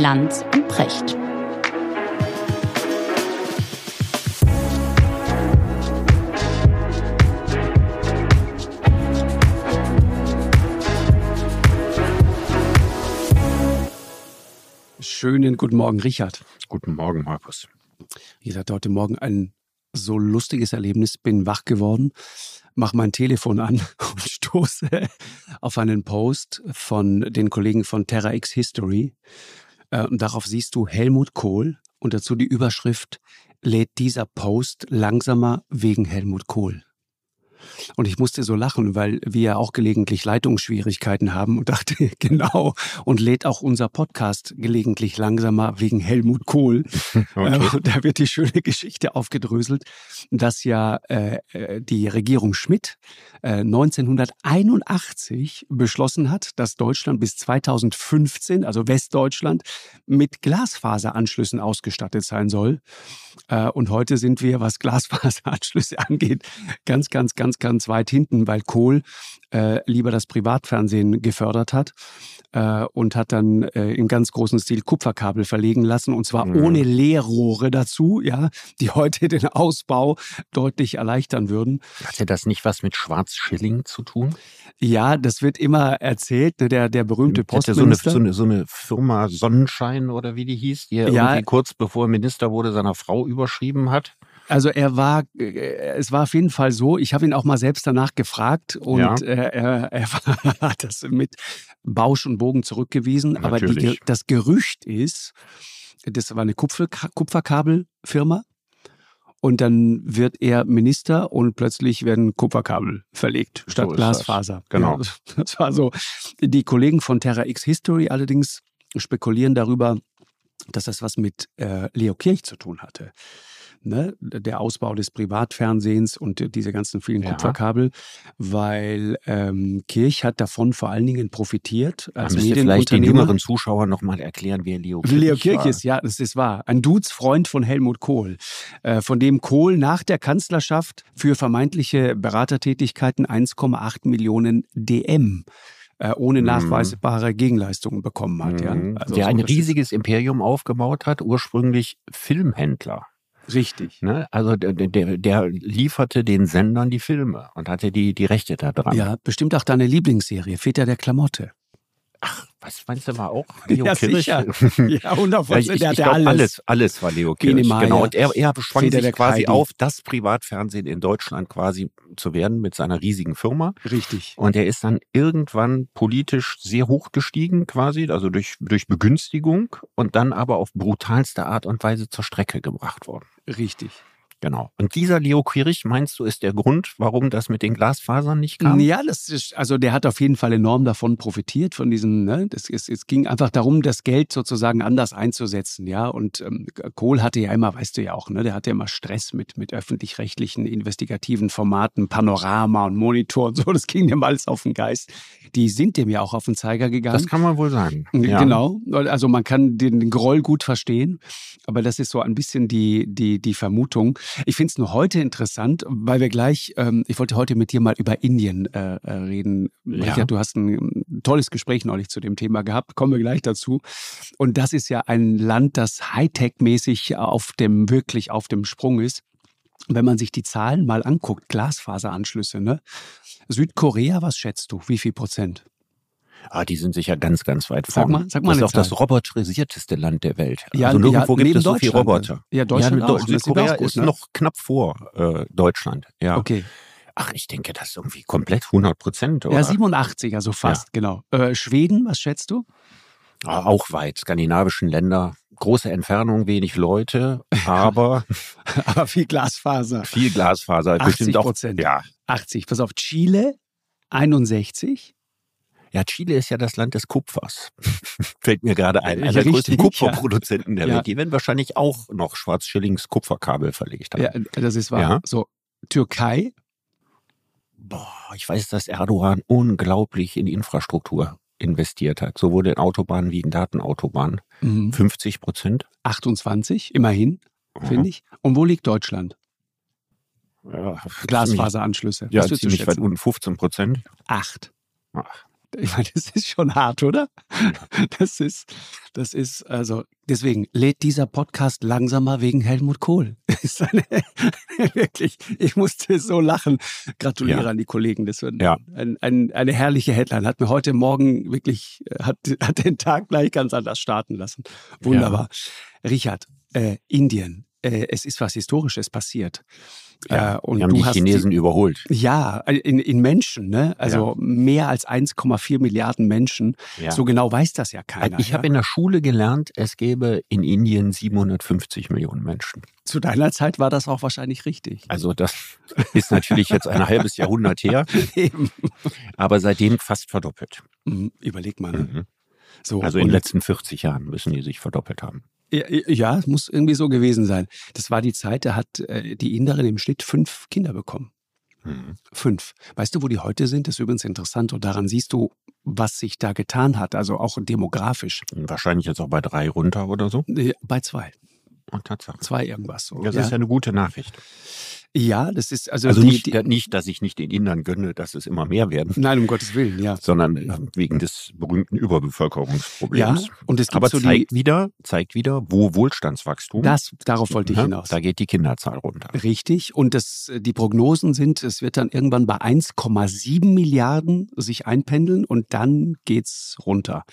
Lanz und Precht. Schönen guten Morgen, Richard. Guten Morgen, Markus. Ich hatte heute Morgen ein so lustiges Erlebnis, bin wach geworden, mache mein Telefon an und stoße auf einen Post von den Kollegen von Terra X History. Äh, und darauf siehst du Helmut Kohl und dazu die Überschrift, lädt dieser Post langsamer wegen Helmut Kohl. Und ich musste so lachen, weil wir ja auch gelegentlich Leitungsschwierigkeiten haben und dachte, genau, und lädt auch unser Podcast gelegentlich langsamer wegen Helmut Kohl. Okay. Äh, da wird die schöne Geschichte aufgedröselt, dass ja äh, äh die Regierung Schmidt äh, 1981 beschlossen hat, dass Deutschland bis 2015, also Westdeutschland, mit Glasfaseranschlüssen ausgestattet sein soll. Äh, und heute sind wir, was Glasfaseranschlüsse angeht, ganz, ganz, ganz, ganz weit hinten, weil Kohl äh, lieber das Privatfernsehen gefördert hat äh, und hat dann äh, im ganz großen Stil Kupferkabel verlegen lassen und zwar mhm. ohne Leerrohre dazu, ja, die heute den Ausbau deutlich erleichtern würden. Hatte das nicht was mit Schwarzschilling zu tun? Ja, das wird immer erzählt, ne, der, der berühmte Postminister. So eine, so, eine, so eine Firma Sonnenschein oder wie die hieß, die er ja, irgendwie kurz bevor er Minister wurde, seiner Frau überschrieben hat. Also er war, äh, es war auf jeden Fall so, ich habe ihn auch mal selbst danach gefragt und ja. er, er, er hat das mit Bausch und Bogen zurückgewiesen. Natürlich. Aber die, das Gerücht ist, das war eine Kupfer, Kupferkabelfirma. Und dann wird er Minister und plötzlich werden Kupferkabel verlegt statt so Glasfaser. Das. Genau. Ja, das war so. Die Kollegen von Terra X History allerdings spekulieren darüber, dass das was mit äh, Leo Kirch zu tun hatte ne, der Ausbau des Privatfernsehens und diese ganzen vielen ja. Kupferkabel, weil ähm, Kirch hat davon vor allen Dingen profitiert. Als Man müsste vielleicht den jüngeren Zuschauern nochmal erklären, wer Leo Kirch Leo Kirch war. ist, ja, das ist wahr. Ein Dudes-Freund von Helmut Kohl, äh, von dem Kohl nach der Kanzlerschaft für vermeintliche Beratertätigkeiten 1,8 Millionen DM äh, ohne mhm. nachweisbare Gegenleistungen bekommen hat. Ja? Also der so, ein riesiges Imperium aufgebaut hat, ursprünglich Filmhändler. Richtig. Ne? Also der, der, der, lieferte den Sendern die Filme und hatte die, die Rechte da dran. Ja, bestimmt auch deine Lieblingsserie, Väter der Klamotte. Ach, was meinst du, war auch Leo ja, Kirch? Sicher. Ja, 100 ich, ich, ich glaub, alles. alles. Alles war Leo Kirch. Genau, ja. und er, er schwang sich quasi Heidi. auf, das Privatfernsehen in Deutschland quasi zu werden mit seiner riesigen Firma. Richtig. Und er ist dann irgendwann politisch sehr hoch gestiegen quasi, also durch, durch Begünstigung und dann aber auf brutalste Art und Weise zur Strecke gebracht worden. Richtig. Genau. Und dieser Leo Quirich, meinst du, ist der Grund, warum das mit den Glasfasern nicht kam? Ja, das ist, also der hat auf jeden Fall enorm davon profitiert, von diesem, ne, das, es, es ging einfach darum, das Geld sozusagen anders einzusetzen, ja. Und ähm, Kohl hatte ja immer, weißt du ja auch, ne, der hatte ja immer Stress mit, mit öffentlich-rechtlichen investigativen Formaten, Panorama und Monitor und so, das ging dem alles auf den Geist. Die sind dem ja auch auf den Zeiger gegangen. Das kann man wohl sagen. Ja. Genau. Also man kann den Groll gut verstehen, aber das ist so ein bisschen die, die, die Vermutung. Ich finde es nur heute interessant, weil wir gleich, ähm, ich wollte heute mit dir mal über Indien äh, äh reden. Ja. Richard, du hast ein tolles Gespräch neulich zu dem Thema gehabt, kommen wir gleich dazu. Und das ist ja ein Land, das Hightech-mäßig auf dem, wirklich auf dem Sprung ist. Wenn man sich die Zahlen mal anguckt, Glasfaseranschlüsse, ne? Südkorea, was schätzt du? Wie viel Prozent? Ah, die sind sicher ganz, ganz weit vorne. Sag mal, sag mal das ist auch das roboterisierteste Land der Welt. Ja, also nirgendwo ja, gibt es so viele Roboter. Ja, Deutschland ja, auch. Südkorea ist ne? noch knapp vor äh, Deutschland. Ja. Okay. Ach, ich denke, das ist irgendwie komplett 100 Prozent, Ja, 87, also fast, ja. genau. Äh, Schweden, was schätzt du? Ah, auch weit. Skandinavischen Länder. Große Entfernung, wenig Leute, aber. aber viel Glasfaser. Viel Glasfaser. 80 Prozent. Ja. 80. Pass auf, Chile 61. Ja, Chile ist ja das Land des Kupfers. Fällt mir gerade ein. Einer der größten Kupferproduzenten ja. der Welt. Die werden wahrscheinlich auch noch Schwarzschillings Kupferkabel verlegt haben. Ja, das ist wahr. Ja. So, Türkei. Boah, ich weiß, dass Erdogan unglaublich in Infrastruktur investiert hat. Sowohl in Autobahnen wie in Datenautobahnen. Mhm. 50 Prozent. 28, immerhin, finde ich. Und wo liegt Deutschland? Ja, Glasfaseranschlüsse. Ja, ziemlich weit unten, 15 Prozent. Acht. Ach. Ich meine, das ist schon hart, oder? Das ist, das ist, also, deswegen lädt dieser Podcast langsamer wegen Helmut Kohl. Ist eine, wirklich, ich musste so lachen. Gratuliere ja. an die Kollegen. Das wird ja. ein, ein, eine herrliche Headline. Hat mir heute Morgen wirklich, hat, hat den Tag gleich ganz anders starten lassen. Wunderbar. Ja. Richard, äh, Indien, äh, es ist was Historisches passiert. Ja, äh, und die haben die Chinesen die, überholt. Ja, in, in Menschen, ne? Also ja. mehr als 1,4 Milliarden Menschen. Ja. So genau weiß das ja keiner. Ich habe in der Schule gelernt, es gäbe in Indien 750 Millionen Menschen. Zu deiner Zeit war das auch wahrscheinlich richtig. Also das ist natürlich jetzt ein halbes Jahrhundert her. Eben. Aber seitdem fast verdoppelt. Mhm, überleg mal. Ne? Mhm. So, also in den letzten 40 Jahren müssen die sich verdoppelt haben. Ja, ja, muss irgendwie so gewesen sein. Das war die Zeit, da hat äh, die Inderin im Schnitt fünf Kinder bekommen. Mhm. Fünf. Weißt du, wo die heute sind? Das ist übrigens interessant. Und daran siehst du, was sich da getan hat, also auch demografisch. Wahrscheinlich jetzt auch bei drei runter oder so? Bei zwei. Und Tatsache. Zwei irgendwas so. Das ja. ist ja eine gute Nachricht. Ja, das ist also. Also die, nicht, die, nicht, dass ich nicht den Indern gönne, dass es immer mehr werden. Nein, um Gottes Willen, ja. Sondern äh, wegen des berühmten Überbevölkerungsproblems. Ja, und es gibt Aber so zeigt wieder, zeigt wieder, wo Wohlstandswachstum. Das, darauf wollte ich ja, hinaus. Da geht die Kinderzahl runter. Richtig. Und das, die Prognosen sind, es wird dann irgendwann bei 1,7 Milliarden sich einpendeln und dann geht's runter.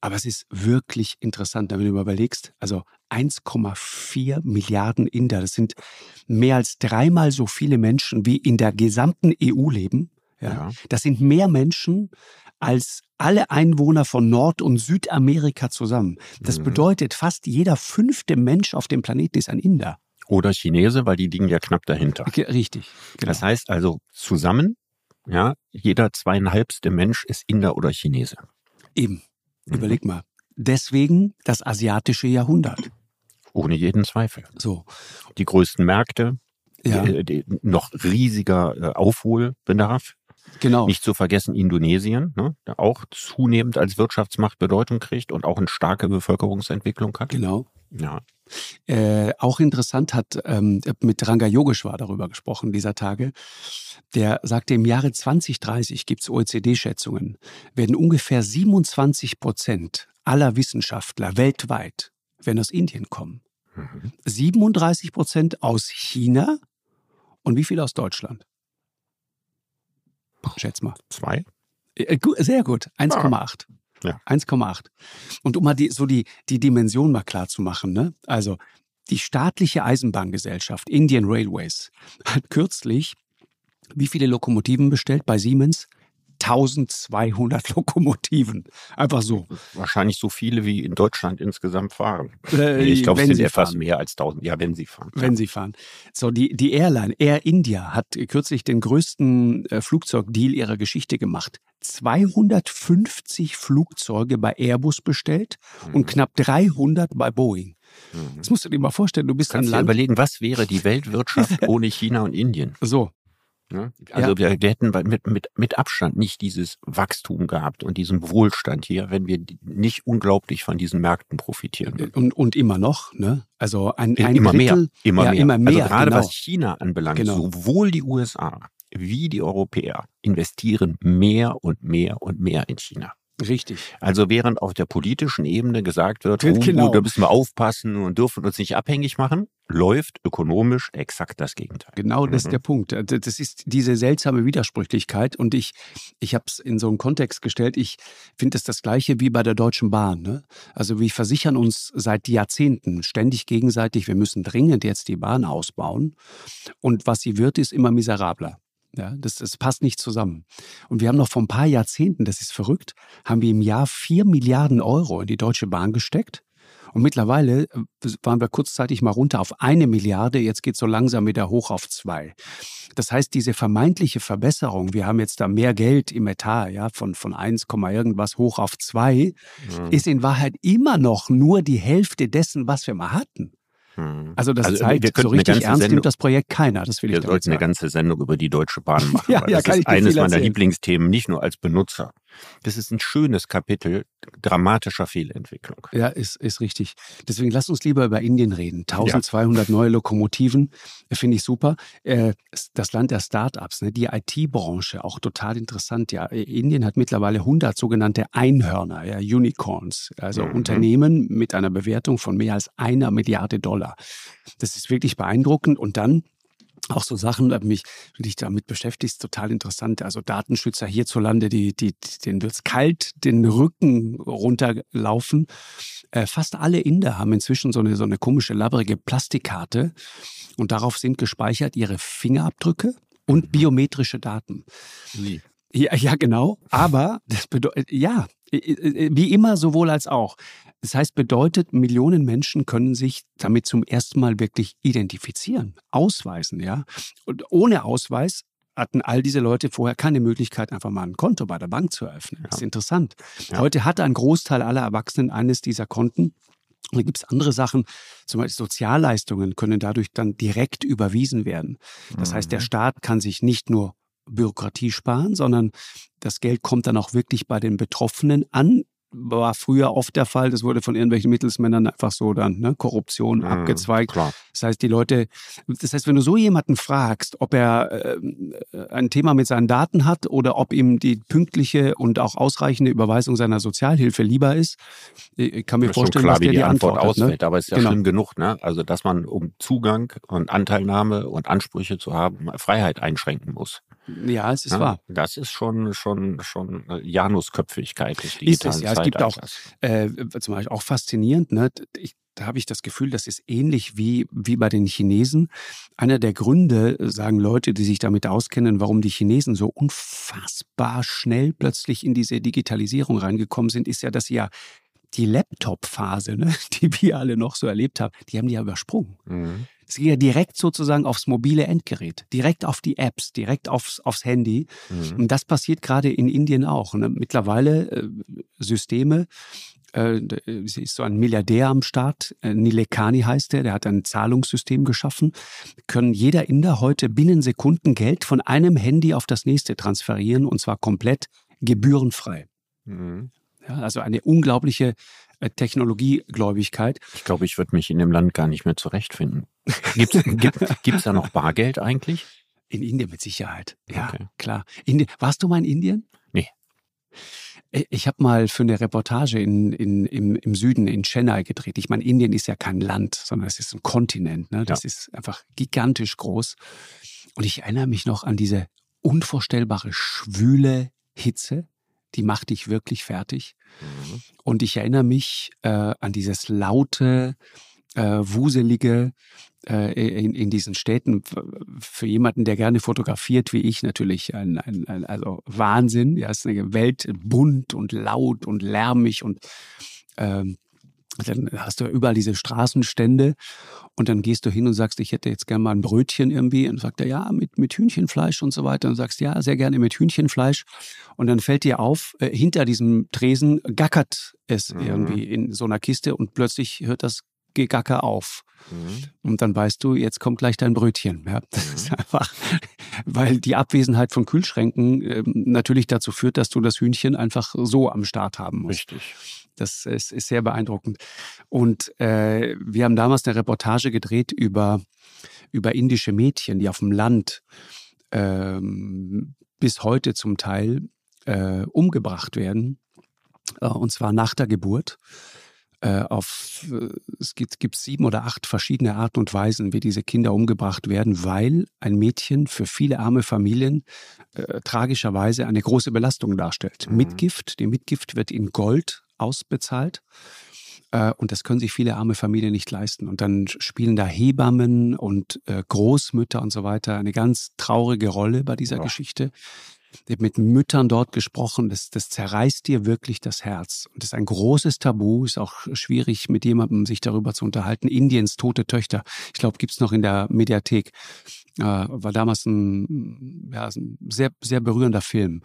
Aber es ist wirklich interessant, wenn du überlegst, also 1,4 Milliarden Inder, das sind mehr als dreimal so viele Menschen, wie in der gesamten EU leben. Ja. ja. Das sind mehr Menschen als alle Einwohner von Nord- und Südamerika zusammen. Das mhm. bedeutet, fast jeder fünfte Mensch auf dem Planeten ist ein Inder. Oder Chinese, weil die liegen ja knapp dahinter. Richtig. Genau. Das heißt also zusammen, ja, jeder zweieinhalbste Mensch ist Inder oder Chinese. Eben. Mhm. Überleg mal. Deswegen das asiatische Jahrhundert. Ohne jeden Zweifel. So. Die größten Märkte, ja. die, die, noch riesiger äh, Aufholbedarf. Genau. Nicht zu vergessen Indonesien, ne, der auch zunehmend als Wirtschaftsmacht Bedeutung kriegt und auch eine starke Bevölkerungsentwicklung hat. Genau. Ja. Äh, auch interessant hat ähm, mit Ranga Yogeshwar darüber gesprochen dieser Tage. Der sagte, im Jahre 2030 gibt es OECD-Schätzungen, werden ungefähr 27 Prozent aller Wissenschaftler weltweit werden aus Indien kommen. Mhm. 37 Prozent aus China und wie viel aus Deutschland? Schätz mal. Zwei? Äh, sehr gut, 1,8. Ja. 1,8. Und um mal die, so die, die Dimension mal klar zu machen, ne? also die staatliche Eisenbahngesellschaft Indian Railways hat kürzlich wie viele Lokomotiven bestellt bei Siemens? 1200 Lokomotiven. Einfach so. Wahrscheinlich so viele wie in Deutschland insgesamt fahren. Äh, ich glaube, es sind etwas mehr als 1000. Ja, wenn sie fahren. Wenn ja. sie fahren. So, die, die Airline Air India hat kürzlich den größten äh, Flugzeugdeal ihrer Geschichte gemacht. 250 Flugzeuge bei Airbus bestellt mhm. und knapp 300 bei Boeing. Mhm. Das musst du dir mal vorstellen. Du bist Kannst ein Land. überlegen, was wäre die Weltwirtschaft ohne China und Indien? So? Also ja. wir, wir, hätten mit, mit, mit Abstand nicht dieses Wachstum gehabt und diesen Wohlstand hier, wenn wir nicht unglaublich von diesen Märkten profitieren. Würden. Und, und immer noch, ne? Also ein, ein immer Drittel, mehr, immer ja, mehr. Immer mehr also gerade genau. was China anbelangt, genau. sowohl die USA wie die Europäer investieren mehr und mehr und mehr in China. Richtig. Also während auf der politischen Ebene gesagt wird, oh, genau. da müssen wir aufpassen und dürfen uns nicht abhängig machen, läuft ökonomisch exakt das Gegenteil. Genau, das mhm. ist der Punkt. Äh, das ist diese seltsame Widersprüchlichkeit und ich, ich habe es in so einen Kontext gestellt. Ich finde es das gleiche wie bei der Deutschen Bahn. Ne? Also wir versichern uns seit Jahrzehnten ständig gegenseitig, wir müssen dringend jetzt die Bahn ausbauen und was sie wird, ist immer miserabler. Ja, das, das passt nicht zusammen. Und wir haben noch vor ein paar Jahrzehnten, das ist verrückt, haben wir im Jahr vier Milliarden Euro in die Deutsche Bahn gesteckt. Und mittlerweile äh, waren wir kurzzeitig mal runter auf eine Milliarde, jetzt geht es so langsam wieder hoch auf zwei. Das heißt, diese vermeintliche Verbesserung, wir haben jetzt da mehr Geld im Etat, ja, von, von 1, irgendwas hoch auf zwei, mhm. ist in Wahrheit immer noch nur die Hälfte dessen, was wir mal hatten. Hm. Also das also zeigt, so richtig ernst Sendung, nimmt das Projekt keiner. Das will wir ich sollten eine ganze Sendung über die Deutsche Bahn machen. ja, ja, das ist eines meiner Lieblingsthemen, nicht nur als Benutzer, Das ist ein schönes Kapitel dramatischer Fehlentwicklung. Ja, ist, ist richtig. Deswegen lass uns lieber über Indien reden. 1200 ja. neue Lokomotiven, äh, finde ich super. Äh, das Land der Startups, ne? die IT-Branche, auch total interessant. Ja, Indien hat mittlerweile 100 sogenannte Einhörner, ja, Unicorns, also mhm. Unternehmen mit einer Bewertung von mehr als einer Milliarde Dollar. Das ist wirklich beeindruckend. Und dann auch so Sachen, die mich dich damit beschäftigst, total interessant. Also Datenschützer hierzulande, die, die, denen wird's kalt, den Rücken runterlaufen. Äh, fast alle Inder haben inzwischen so eine, so eine komische, labbrige Plastikkarte und darauf sind gespeichert ihre Fingerabdrücke und biometrische Daten. Wie? Ja, ja, genau. Aber das bedeutet, ja, wie immer sowohl als auch. Das heißt, bedeutet, Millionen Menschen können sich damit zum ersten Mal wirklich identifizieren, ausweisen, ja. Und ohne Ausweis hatten all diese Leute vorher keine Möglichkeit, einfach mal ein Konto bei der Bank zu eröffnen. Ja. Das ist interessant. Ja. Heute hat ein Großteil aller Erwachsenen eines dieser Konten. Und da gibt es andere Sachen, zum Beispiel Sozialleistungen können dadurch dann direkt überwiesen werden. Das heißt, der mhm. Staat kann sich nicht nur Bürokratie sparen, sondern das Geld kommt dann auch wirklich bei den Betroffenen an, war früher oft der Fall. Das wurde von irgendwelchen Mittelsmännern einfach so dann, ne, Korruption mhm, abgezweigt. Klar. Das heißt, die Leute, das heißt, wenn du so jemanden fragst, ob er äh, ein Thema mit seinen Daten hat oder ob ihm die pünktliche und auch ausreichende Überweisung seiner Sozialhilfe lieber ist, ich kann mir das vorstellen, klar, dass der die, die Antwort, Antwort ausfällt. Ne? Aber es ist ja genau. schlimm genug, ne? Also, dass man um Zugang und Anteilnahme und Ansprüche zu haben, Freiheit einschränken muss. Ja, es ist ja, wahr. Das ist schon, schon, schon Janusköpfigkeit des digitalen ist es, ja, Es gibt auch, äh, zum Beispiel auch faszinierend, ne? Ich, da habe ich das Gefühl, das ist ähnlich wie, wie bei den Chinesen. Einer der Gründe, sagen Leute, die sich damit auskennen, warum die Chinesen so unfassbar schnell plötzlich in diese Digitalisierung reingekommen sind, ist ja, dass sie ja die Laptop-Phase, ne, die wir alle noch so erlebt haben, die haben die ja übersprungen. Mhm. Es ging ja direkt sozusagen aufs mobile Endgerät, direkt auf die Apps, direkt aufs, aufs Handy. Mhm. Und das passiert gerade in Indien auch. Ne? Mittlerweile äh, Systeme, äh, ist so ein Milliardär am Start, äh, Nilekani heißt der, der hat ein Zahlungssystem geschaffen, können jeder Inder heute binnen Sekunden Geld von einem Handy auf das nächste transferieren und zwar komplett gebührenfrei. Mhm. Ja, also eine unglaubliche äh, Technologiegläubigkeit. Ich glaube, ich würde mich in dem Land gar nicht mehr zurechtfinden. Gibt's, gibt es da noch Bargeld eigentlich? In Indien mit Sicherheit. Ja, okay. klar. Indien. Warst du mal in Indien? Nee. Äh, ich habe mal für eine Reportage in, in, im, im Süden in Chennai gedreht. Ich meine, Indien ist ja kein Land, sondern es ist ein Kontinent. Ne? Das ja. ist einfach gigantisch groß. Und ich erinnere mich noch an diese unvorstellbare schwüle Hitze die macht dich wirklich fertig. Mhm. Und ich erinnere mich äh, an dieses laute, äh, wuselige äh, in, in diesen Städten. Für jemanden, der gerne fotografiert, wie ich, natürlich ein, ein, ein also Wahnsinn. Ja, es ist eine Welt bunt und laut und lärmig und ähm, dann hast du überall diese Straßenstände und dann gehst du hin und sagst, ich hätte jetzt gerne mal ein Brötchen irgendwie. Und sagt er, ja, mit, mit Hühnchenfleisch und so weiter. Und sagst, ja, sehr gerne mit Hühnchenfleisch. Und dann fällt dir auf, äh, hinter diesem Tresen gackert es mhm. irgendwie in so einer Kiste und plötzlich hört das Gegacker auf. Mhm. Und dann weißt du, jetzt kommt gleich dein Brötchen. Ja, das mhm. ist einfach, weil die Abwesenheit von Kühlschränken äh, natürlich dazu führt, dass du das Hühnchen einfach so am Start haben musst. Richtig. Das ist, ist sehr beeindruckend. Und äh, wir haben damals eine Reportage gedreht über, über indische Mädchen, die auf dem Land ähm, bis heute zum Teil äh, umgebracht werden. Äh, und zwar nach der Geburt. Äh, auf, äh, es gibt, gibt sieben oder acht verschiedene Arten und Weisen, wie diese Kinder umgebracht werden, weil ein Mädchen für viele arme Familien äh, tragischerweise eine große Belastung darstellt. Mhm. Mitgift, die Mitgift wird in Gold ausbezahlt. Äh, und das können sich viele arme Familien nicht leisten. Und dann spielen da Hebammen und äh, Großmütter und so weiter eine ganz traurige Rolle bei dieser ja. Geschichte. Mit Müttern dort gesprochen, das, das zerreißt dir wirklich das Herz. Und das ist ein großes Tabu, ist auch schwierig, mit jemandem sich darüber zu unterhalten. Indiens tote Töchter, ich glaube, gibt's noch in der Mediathek. Äh, war damals ein, ja, ein sehr, sehr berührender Film.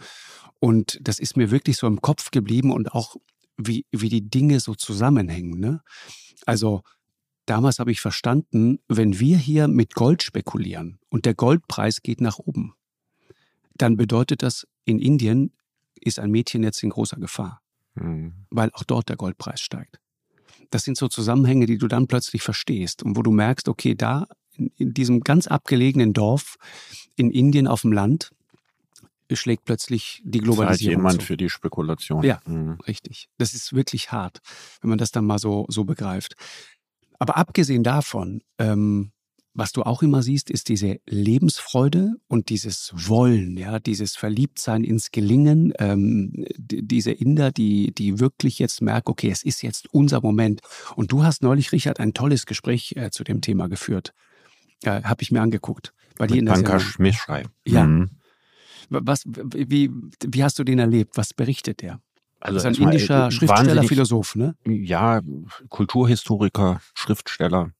Und das ist mir wirklich so im Kopf geblieben und auch wie, wie die Dinge so zusammenhängen. Ne? Also damals habe ich verstanden, wenn wir hier mit Gold spekulieren und der Goldpreis geht nach oben, dann bedeutet das in Indien ist ein Mädchen jetzt in großer Gefahr, mhm. weil auch dort der Goldpreis steigt. Das sind so Zusammenhänge, die du dann plötzlich verstehst und wo du merkst, okay, da in, in diesem ganz abgelegenen Dorf in Indien auf dem Land schlägt plötzlich die Globalisierung. Zahlt jemand zu. für die Spekulation. Ja, mhm. richtig. Das ist wirklich hart, wenn man das dann mal so, so begreift. Aber abgesehen davon, ähm, was du auch immer siehst, ist diese Lebensfreude und dieses Wollen, ja, dieses Verliebtsein ins Gelingen. Ähm, diese Inder, die, die wirklich jetzt merken, okay, es ist jetzt unser Moment. Und du hast neulich, Richard, ein tolles Gespräch äh, zu dem Thema geführt. Äh, Habe ich mir angeguckt. Bei dir in der Pankaj Mishrai. Ja. Mhm. Was, wie, wie hast du den erlebt? Was berichtet der? Also ist ein indischer äh, Schriftsteller, Philosoph, ne? Ja, Kulturhistoriker, Schriftsteller,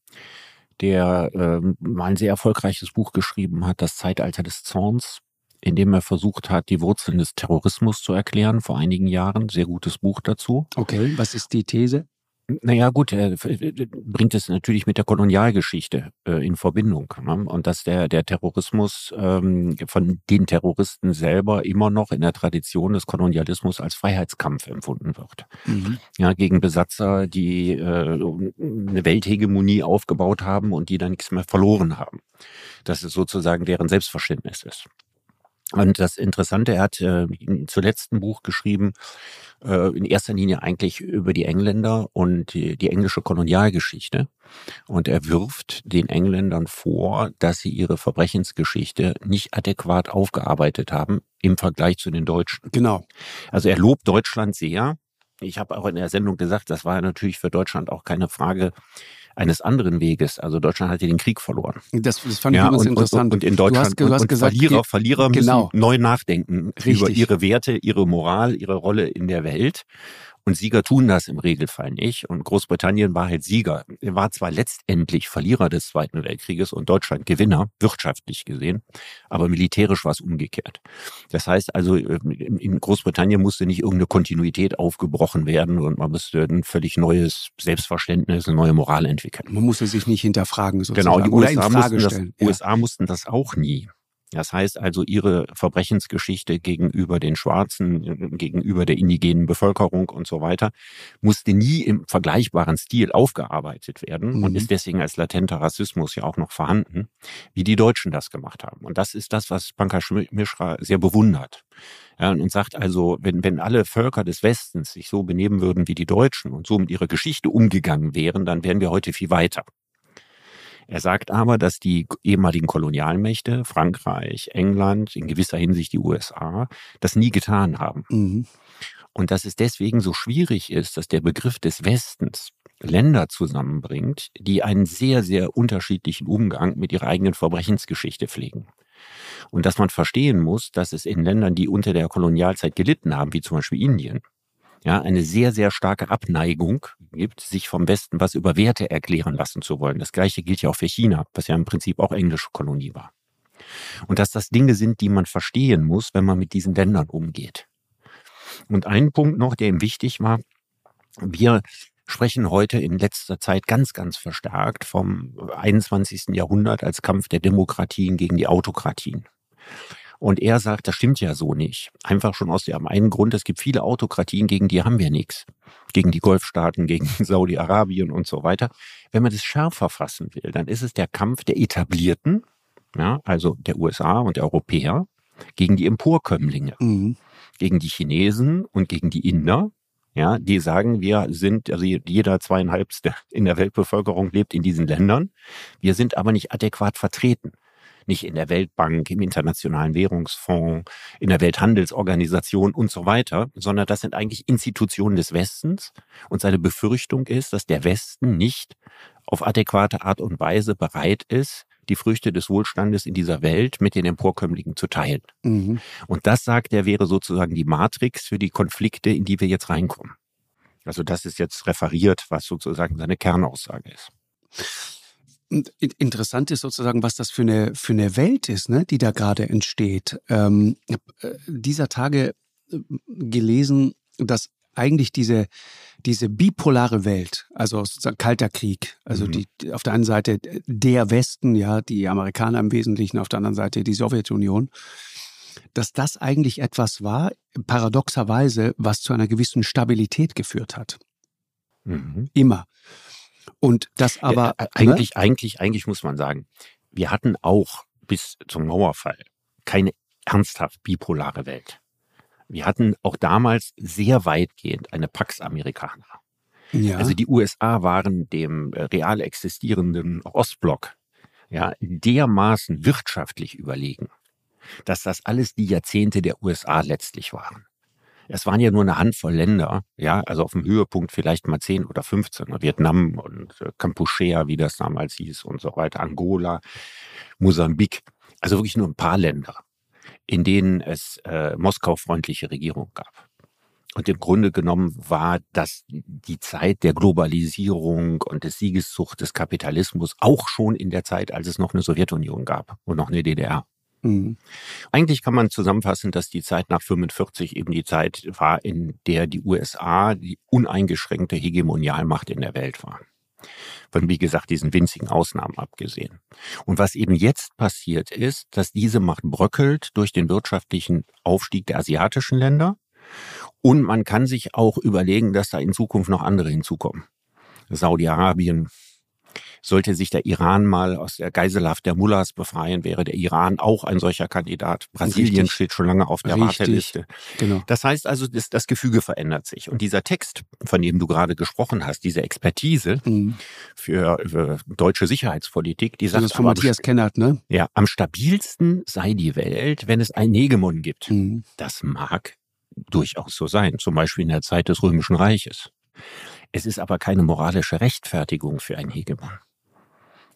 der äh, mal ein sehr erfolgreiches Buch geschrieben hat, Das Zeitalter des Zorns, in dem er versucht hat, die Wurzeln des Terrorismus zu erklären vor einigen Jahren. Sehr gutes Buch dazu. Okay, was ist die These? Naja gut, er bringt es natürlich mit der Kolonialgeschichte äh, in Verbindung. Ne? Und dass der, der Terrorismus ähm, von den Terroristen selber immer noch in der Tradition des Kolonialismus als Freiheitskampf empfunden wird. Mhm. Ja, gegen Besatzer, die äh, eine Welthegemonie aufgebaut haben und die dann nichts mehr verloren haben. Dass es sozusagen deren Selbstverständnis ist. Und das Interessante, er hat äh, zuletzt ein Buch geschrieben, äh, in erster Linie eigentlich über die Engländer und die, die englische Kolonialgeschichte. Und er wirft den Engländern vor, dass sie ihre Verbrechensgeschichte nicht adäquat aufgearbeitet haben im Vergleich zu den Deutschen. Genau. Also er lobt Deutschland sehr. Ich habe auch in der Sendung gesagt, das war natürlich für Deutschland auch keine Frage, eines anderen Weges. Also Deutschland hat ja den Krieg verloren. Das, das fand ich ja, und, interessant. Und, und in Deutschland du hast, du hast gesagt, Verlierer, Verlierer müssen genau. neu nachdenken Richtig. über ihre Werte, ihre Moral, ihre Rolle in der Welt. Und Sieger tun das im Regelfall nicht. Und Großbritannien war halt Sieger. Er war zwar letztendlich Verlierer des Zweiten Weltkrieges und Deutschland Gewinner, wirtschaftlich gesehen, aber militärisch war es umgekehrt. Das heißt also, in Großbritannien musste nicht irgendeine Kontinuität aufgebrochen werden und man musste ein völlig neues Selbstverständnis, eine neue Moral entwickeln. Man musste sich nicht hinterfragen. Sozusagen. Genau, die USA, mussten das, ja. USA mussten das auch nie. Das heißt also, ihre Verbrechensgeschichte gegenüber den Schwarzen, gegenüber der indigenen Bevölkerung und so weiter, musste nie im vergleichbaren Stil aufgearbeitet werden mhm. und ist deswegen als latenter Rassismus ja auch noch vorhanden, wie die Deutschen das gemacht haben. Und das ist das, was Pankaj Mishra sehr bewundert. Ja, und sagt also, wenn, wenn alle Völker des Westens sich so benehmen würden wie die Deutschen und so mit ihrer Geschichte umgegangen wären, dann wären wir heute viel weiter. Er sagt aber, dass die ehemaligen Kolonialmächte, Frankreich, England, in gewisser Hinsicht die USA, das nie getan haben. Mhm. Und dass es deswegen so schwierig ist, dass der Begriff des Westens Länder zusammenbringt, die einen sehr, sehr unterschiedlichen Umgang mit ihrer eigenen Verbrechensgeschichte pflegen. Und dass man verstehen muss, dass es in Ländern, die unter der Kolonialzeit gelitten haben, wie zum Beispiel Indien, ja, eine sehr, sehr starke Abneigung gibt, sich vom Westen was über Werte erklären lassen zu wollen. Das Gleiche gilt ja auch für China, was ja im Prinzip auch englische Kolonie war. Und dass das Dinge sind, die man verstehen muss, wenn man mit diesen Ländern umgeht. Und ein Punkt noch, der ihm wichtig war, wir sprechen heute in letzter Zeit ganz, ganz verstärkt vom 21. Jahrhundert als Kampf der Demokratien gegen die Autokratien. Und er sagt, das stimmt ja so nicht. Einfach schon aus dem einen Grund, es gibt viele Autokratien, gegen die haben wir nichts. Gegen die Golfstaaten, gegen Saudi-Arabien und so weiter. Wenn man das schärfer fassen will, dann ist es der Kampf der Etablierten, ja, also der USA und der Europäer, gegen die Emporkömmlinge, mhm. gegen die Chinesen und gegen die Inder, ja, die sagen, wir sind, also jeder zweieinhalbste in der Weltbevölkerung lebt in diesen Ländern. Wir sind aber nicht adäquat vertreten nicht in der Weltbank, im Internationalen Währungsfonds, in der Welthandelsorganisation und so weiter, sondern das sind eigentlich Institutionen des Westens. Und seine Befürchtung ist, dass der Westen nicht auf adäquate Art und Weise bereit ist, die Früchte des Wohlstandes in dieser Welt mit den Emporkömmlingen zu teilen. Mhm. Und das, sagt er, wäre sozusagen die Matrix für die Konflikte, in die wir jetzt reinkommen. Also das ist jetzt referiert, was sozusagen seine Kernaussage ist. Interessant ist sozusagen, was das für eine, für eine Welt ist, ne, die da gerade entsteht. Ähm, ich habe äh, dieser Tage äh, gelesen, dass eigentlich diese, diese bipolare Welt, also sozusagen Kalter Krieg, also mhm. die, auf der einen Seite der Westen, ja, die Amerikaner im Wesentlichen, auf der anderen Seite die Sowjetunion, dass das eigentlich etwas war, paradoxerweise, was zu einer gewissen Stabilität geführt hat. Mhm. Immer. Und das aber. Ja, eigentlich, ne? eigentlich, eigentlich muss man sagen, wir hatten auch bis zum Mauerfall keine ernsthaft bipolare Welt. Wir hatten auch damals sehr weitgehend eine Pax Americana. Ja. Also die USA waren dem äh, real existierenden Ostblock ja dermaßen wirtschaftlich überlegen, dass das alles die Jahrzehnte der USA letztlich waren. Es waren ja nur eine Handvoll Länder, ja, also auf dem Höhepunkt vielleicht mal 10 oder 15, Vietnam und äh, Kampuchea, wie das damals hieß und so weiter, Angola, Mosambik, also wirklich nur ein paar Länder, in denen es äh, Moskau-freundliche Regierung gab. Und im Grunde genommen war das die Zeit der Globalisierung und des Siegeszucht des Kapitalismus auch schon in der Zeit, als es noch eine Sowjetunion gab und noch eine DDR. Mhm. Eigentlich kann man zusammenfassen, dass die Zeit nach 45 eben die Zeit war, in der die USA die uneingeschränkte Hegemonialmacht in der Welt war. Von, wie gesagt, diesen winzigen Ausnahmen abgesehen. Und was eben jetzt passiert ist, dass diese Macht bröckelt durch den wirtschaftlichen Aufstieg der asiatischen Länder. Und man kann sich auch überlegen, dass da in Zukunft noch andere hinzukommen. Saudi-Arabien, sollte sich der Iran mal aus der Geiselhaft der Mullahs befreien, wäre der Iran auch ein solcher Kandidat. Brasilien Richtig. steht schon lange auf der Richtig. Warteliste. Genau. Das heißt also, das, das, Gefüge verändert sich. Und dieser Text, von dem du gerade gesprochen hast, diese Expertise mhm. für, für, deutsche Sicherheitspolitik, die sagt, das von Matthias Kennert, ne? Ja, am stabilsten sei die Welt, wenn es ein Hegemon gibt. Mhm. Das mag durchaus so sein, zum Beispiel in der Zeit des Römischen Reiches. Es ist aber keine moralische Rechtfertigung für ein Hegemon.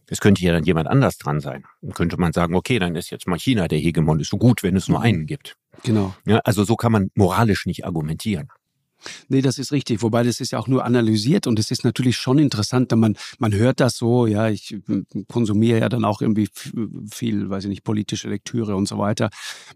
Es könnte ja dann jemand anders dran sein. Dann könnte man sagen, okay, dann ist jetzt mal China der Hegemon, ist so gut, wenn es nur einen gibt. Genau. Ja, also so kann man moralisch nicht argumentieren. Nee, das ist richtig. Wobei das ist ja auch nur analysiert und es ist natürlich schon interessant, denn man, man hört das so, ja, ich konsumiere ja dann auch irgendwie viel, weiß ich nicht, politische Lektüre und so weiter.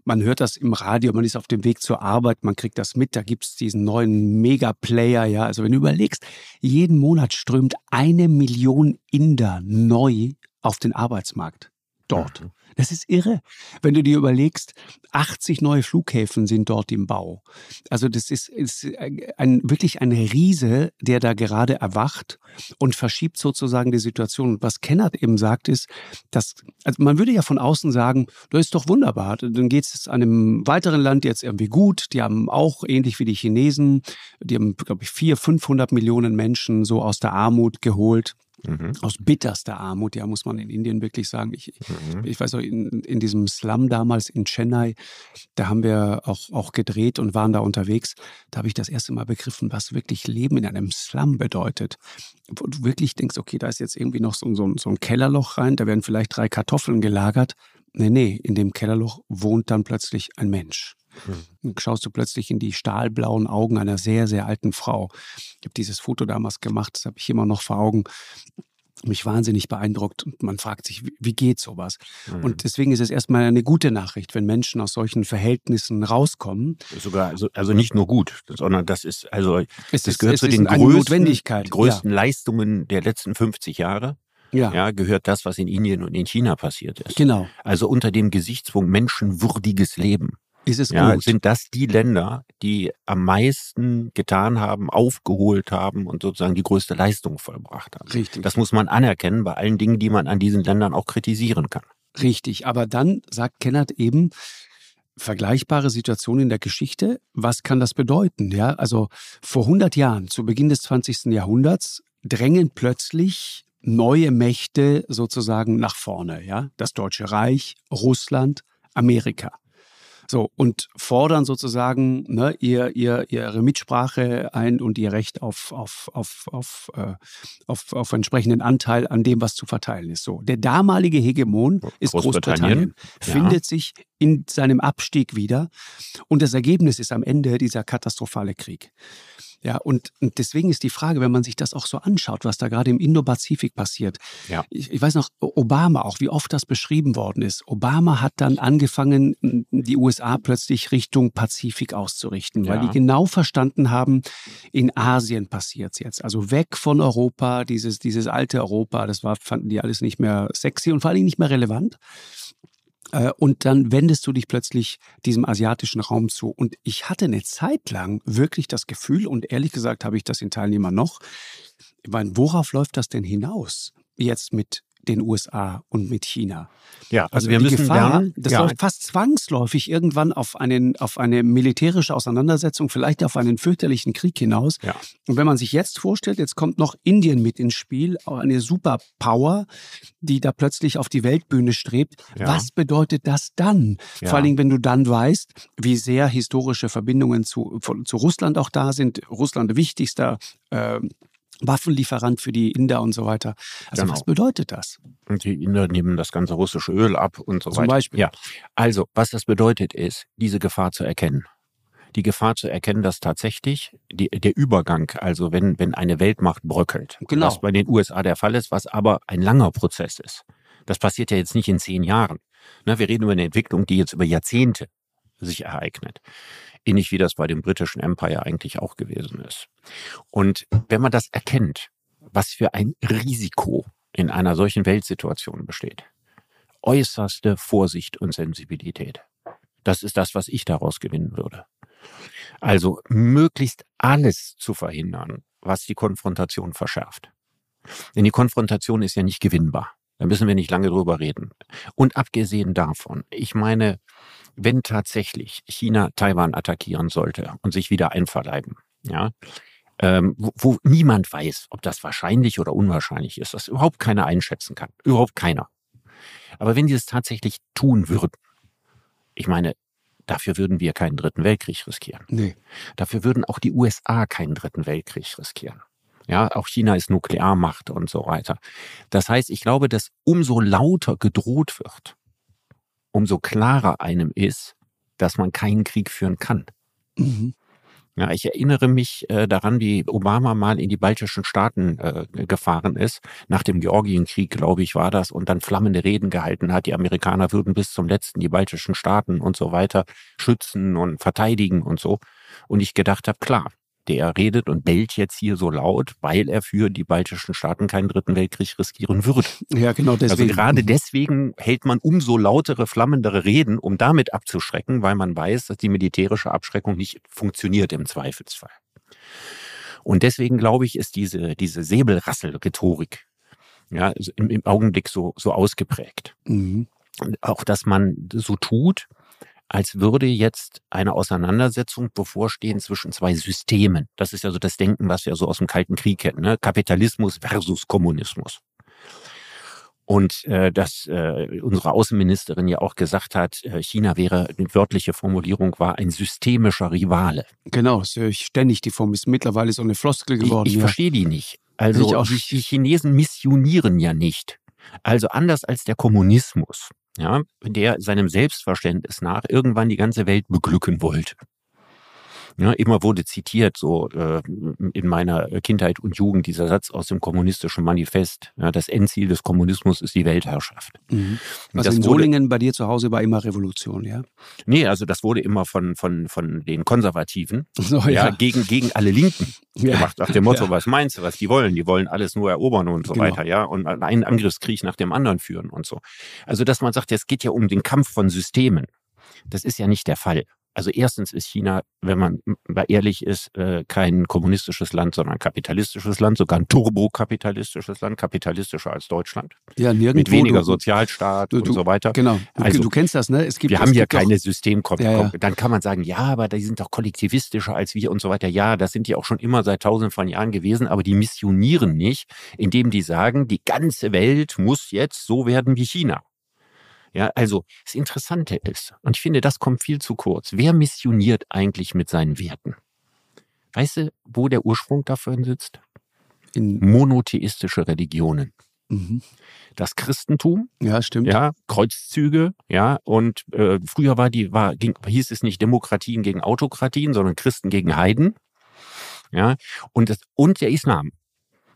Man hört das im Radio, man ist auf dem Weg zur Arbeit, man kriegt das mit, da gibt's diesen neuen Mega-Player, ja. Also wenn du überlegst, jeden Monat strömt eine Million Inder neu auf den Arbeitsmarkt dort. Mhm. Das ist irre. Wenn du dir überlegst, 80 neue Flughäfen sind dort im Bau. Also das ist, ist ein, wirklich ein Riese, der da gerade erwacht und verschiebt sozusagen die Situation. Und was Kennert eben sagt, ist, dass, also man würde ja von außen sagen, das ist doch wunderbar. Dann geht es einem weiteren Land jetzt irgendwie gut. Die haben auch ähnlich wie die Chinesen, die haben, glaube ich, 400, 500 Millionen Menschen so aus der Armut geholt. Mhm. Aus bitterster Armut, ja, muss man in Indien wirklich sagen. Ich, mhm. ich weiß auch, in, in diesem Slum damals in Chennai, da haben wir auch, auch gedreht und waren da unterwegs. Da habe ich das erste Mal begriffen, was wirklich Leben in einem Slum bedeutet. Wo du wirklich denkst, okay, da ist jetzt irgendwie noch so, so, so ein Kellerloch rein, da werden vielleicht drei Kartoffeln gelagert. Nee, nee, in dem Kellerloch wohnt dann plötzlich ein Mensch. Dann schaust du plötzlich in die stahlblauen Augen einer sehr, sehr alten Frau. Ich habe dieses Foto damals gemacht, das habe ich immer noch vor Augen mich wahnsinnig beeindruckt und man fragt sich, wie geht sowas? Mhm. Und deswegen ist es erstmal eine gute Nachricht, wenn Menschen aus solchen Verhältnissen rauskommen. Sogar, also, also nicht nur gut, sondern das ist, also, es das ist, gehört zu den größten, größten ja. Leistungen der letzten 50 Jahre. Ja. ja, gehört das, was in Indien und in China passiert ist. Genau. Also unter dem Gesichtspunkt menschenwürdiges Leben ist es ja, gut. Sind das die Länder, die am meisten getan haben, aufgeholt haben und sozusagen die größte Leistung vollbracht haben? Richtig. Das muss man anerkennen bei allen Dingen, die man an diesen Ländern auch kritisieren kann. Richtig. Aber dann sagt Kennert eben, vergleichbare Situation in der Geschichte. Was kann das bedeuten? Ja, also vor 100 Jahren, zu Beginn des 20. Jahrhunderts, drängen plötzlich neue Mächte sozusagen nach vorne. Ja, das Deutsche Reich, Russland, Amerika. So, und fordern sozusagen ne, ihr, ihr, ihre Mitsprache ein und ihr Recht auf, auf, auf, auf, äh, auf, auf entsprechenden Anteil an dem, was zu verteilen ist. So, der damalige Hegemon ist Großbritannien, Großbritannien findet ja. sich in seinem Abstieg wieder und das Ergebnis ist am Ende dieser katastrophale Krieg. Ja, und, und deswegen ist die Frage, wenn man sich das auch so anschaut, was da gerade im Indo-Pazifik passiert. Ja. Ich, ich weiß noch, Obama auch, wie oft das beschrieben worden ist. Obama hat dann angefangen, die USA plötzlich Richtung Pazifik auszurichten, ja. weil die genau verstanden haben, in Asien passiert es jetzt. Also weg von Europa, dieses, dieses alte Europa, das war, fanden die alles nicht mehr sexy und vor allem nicht mehr relevant. Äh, und dann wendest du dich plötzlich diesem asiatischen Raum zu. Und ich hatte eine Zeit lang wirklich das Gefühl, und ehrlich gesagt habe ich das in Teilnehmern noch, ich meine, worauf läuft das denn hinaus? Jetzt mit den USA und mit China. Ja, also, also wir müssen Gefahr, lernen, das ja. läuft fast zwangsläufig irgendwann auf, einen, auf eine militärische Auseinandersetzung, vielleicht auf einen fürchterlichen Krieg hinaus. Ja. Und wenn man sich jetzt vorstellt, jetzt kommt noch Indien mit ins Spiel, eine Superpower, die da plötzlich auf die Weltbühne strebt. Ja. Was bedeutet das dann? Vor allen Dingen, wenn du dann weißt, wie sehr historische Verbindungen zu, zu Russland auch da sind. Russland wichtigster äh, Waffenlieferant für die Inder und so weiter. Also genau. was bedeutet das? Und die Inder nehmen das ganze russische Öl ab und so Zum weiter. Beispiel. Ja. Also, was das bedeutet, ist, diese Gefahr zu erkennen. Die Gefahr zu erkennen, dass tatsächlich die, der Übergang, also wenn, wenn eine Weltmacht bröckelt, genau. was bei den USA der Fall ist, was aber ein langer Prozess ist. Das passiert ja jetzt nicht in zehn Jahren. Ne, wir reden über eine Entwicklung, die jetzt über Jahrzehnte sich ereignet. Ähnlich wie das bei dem britischen Empire eigentlich auch gewesen ist. Und wenn man das erkennt, was für ein Risiko in einer solchen Weltsituation besteht, äußerste Vorsicht und Sensibilität. Das ist das, was ich daraus gewinnen würde. Also möglichst alles zu verhindern, was die Konfrontation verschärft. Denn die Konfrontation ist ja nicht gewinnbar. Da müssen wir nicht lange drüber reden. Und abgesehen davon, ich meine, wenn tatsächlich China Taiwan attackieren sollte und sich wieder einverleiben, ja, ähm, wo, wo niemand weiß, ob das wahrscheinlich oder unwahrscheinlich ist, das überhaupt keiner einschätzen kann. Überhaupt keiner. Aber wenn die es tatsächlich tun würden, ich meine, dafür würden wir keinen dritten Weltkrieg riskieren. Nee. Dafür würden auch die USA keinen dritten Weltkrieg riskieren. Ja, auch China ist Nuklearmacht und so weiter. Das heißt, ich glaube, dass umso lauter gedroht wird, umso klarer einem ist, dass man keinen Krieg führen kann. Mhm. Ja, ich erinnere mich äh, daran, wie Obama mal in die baltischen Staaten äh, gefahren ist, nach dem Georgienkrieg, glaube ich, war das, und dann flammende Reden gehalten hat. Die Amerikaner würden bis zum letzten die baltischen Staaten und so weiter schützen und verteidigen und so. Und ich gedacht habe, klar, der redet und bellt jetzt hier so laut, weil er für die baltischen Staaten keinen dritten Weltkrieg riskieren würde. Ja, genau also deswegen. Also gerade deswegen hält man umso lautere, flammendere Reden, um damit abzuschrecken, weil man weiß, dass die militärische Abschreckung nicht funktioniert im Zweifelsfall. Und deswegen glaube ich, ist diese, diese Säbelrassel-Rhetorik ja, im, im Augenblick so, so ausgeprägt. Mhm. Auch, dass man so tut, als würde jetzt eine Auseinandersetzung bevorstehen zwischen zwei Systemen. Das ist ja so das Denken, was wir so aus dem Kalten Krieg kennen. Ne? Kapitalismus versus Kommunismus. Und äh, dass äh, unsere Außenministerin ja auch gesagt hat, äh, China wäre, die wörtliche Formulierung war, ein systemischer Rivale. Genau, ständig die Form, ist mittlerweile so eine Floskel geworden. Ich, ich ja. verstehe die nicht. Also die, die Chinesen missionieren ja nicht. Also anders als der Kommunismus ja, der seinem Selbstverständnis nach irgendwann die ganze Welt beglücken wollte. Ja, immer wurde zitiert, so äh, in meiner Kindheit und Jugend, dieser Satz aus dem kommunistischen Manifest. Ja, das Endziel des Kommunismus ist die Weltherrschaft. Mhm. Also in Solingen bei dir zu Hause war immer Revolution, ja? Nee, also das wurde immer von, von, von den Konservativen so, ja. ja. gegen, gegen alle Linken ja. gemacht, nach dem Motto, ja. was meinst du, was die wollen? Die wollen alles nur erobern und so genau. weiter, ja, und einen Angriffskrieg nach dem anderen führen und so. Also, dass man sagt, es geht ja um den Kampf von Systemen. Das ist ja nicht der Fall. Also erstens ist China, wenn man mal ehrlich ist, äh, kein kommunistisches Land, sondern ein kapitalistisches Land, sogar ein turbokapitalistisches Land, kapitalistischer als Deutschland. Ja, nirgendwo. Mit weniger du, Sozialstaat du, und so weiter. Genau. Also, du kennst das, ne? Es gibt, wir haben ja keine Systemkompetenz. Ja, ja. Dann kann man sagen, ja, aber die sind doch kollektivistischer als wir und so weiter. Ja, das sind die auch schon immer seit tausenden von Jahren gewesen, aber die missionieren nicht, indem die sagen, die ganze Welt muss jetzt so werden wie China. Ja, also das Interessante ist, und ich finde, das kommt viel zu kurz. Wer missioniert eigentlich mit seinen Werten? Weißt du, wo der Ursprung davon sitzt? In monotheistische Religionen. Mhm. Das Christentum, ja, stimmt. Ja, Kreuzzüge, ja, und äh, früher war die, war, ging, hieß es nicht Demokratien gegen Autokratien, sondern Christen gegen Heiden. Ja, und, das, und der Islam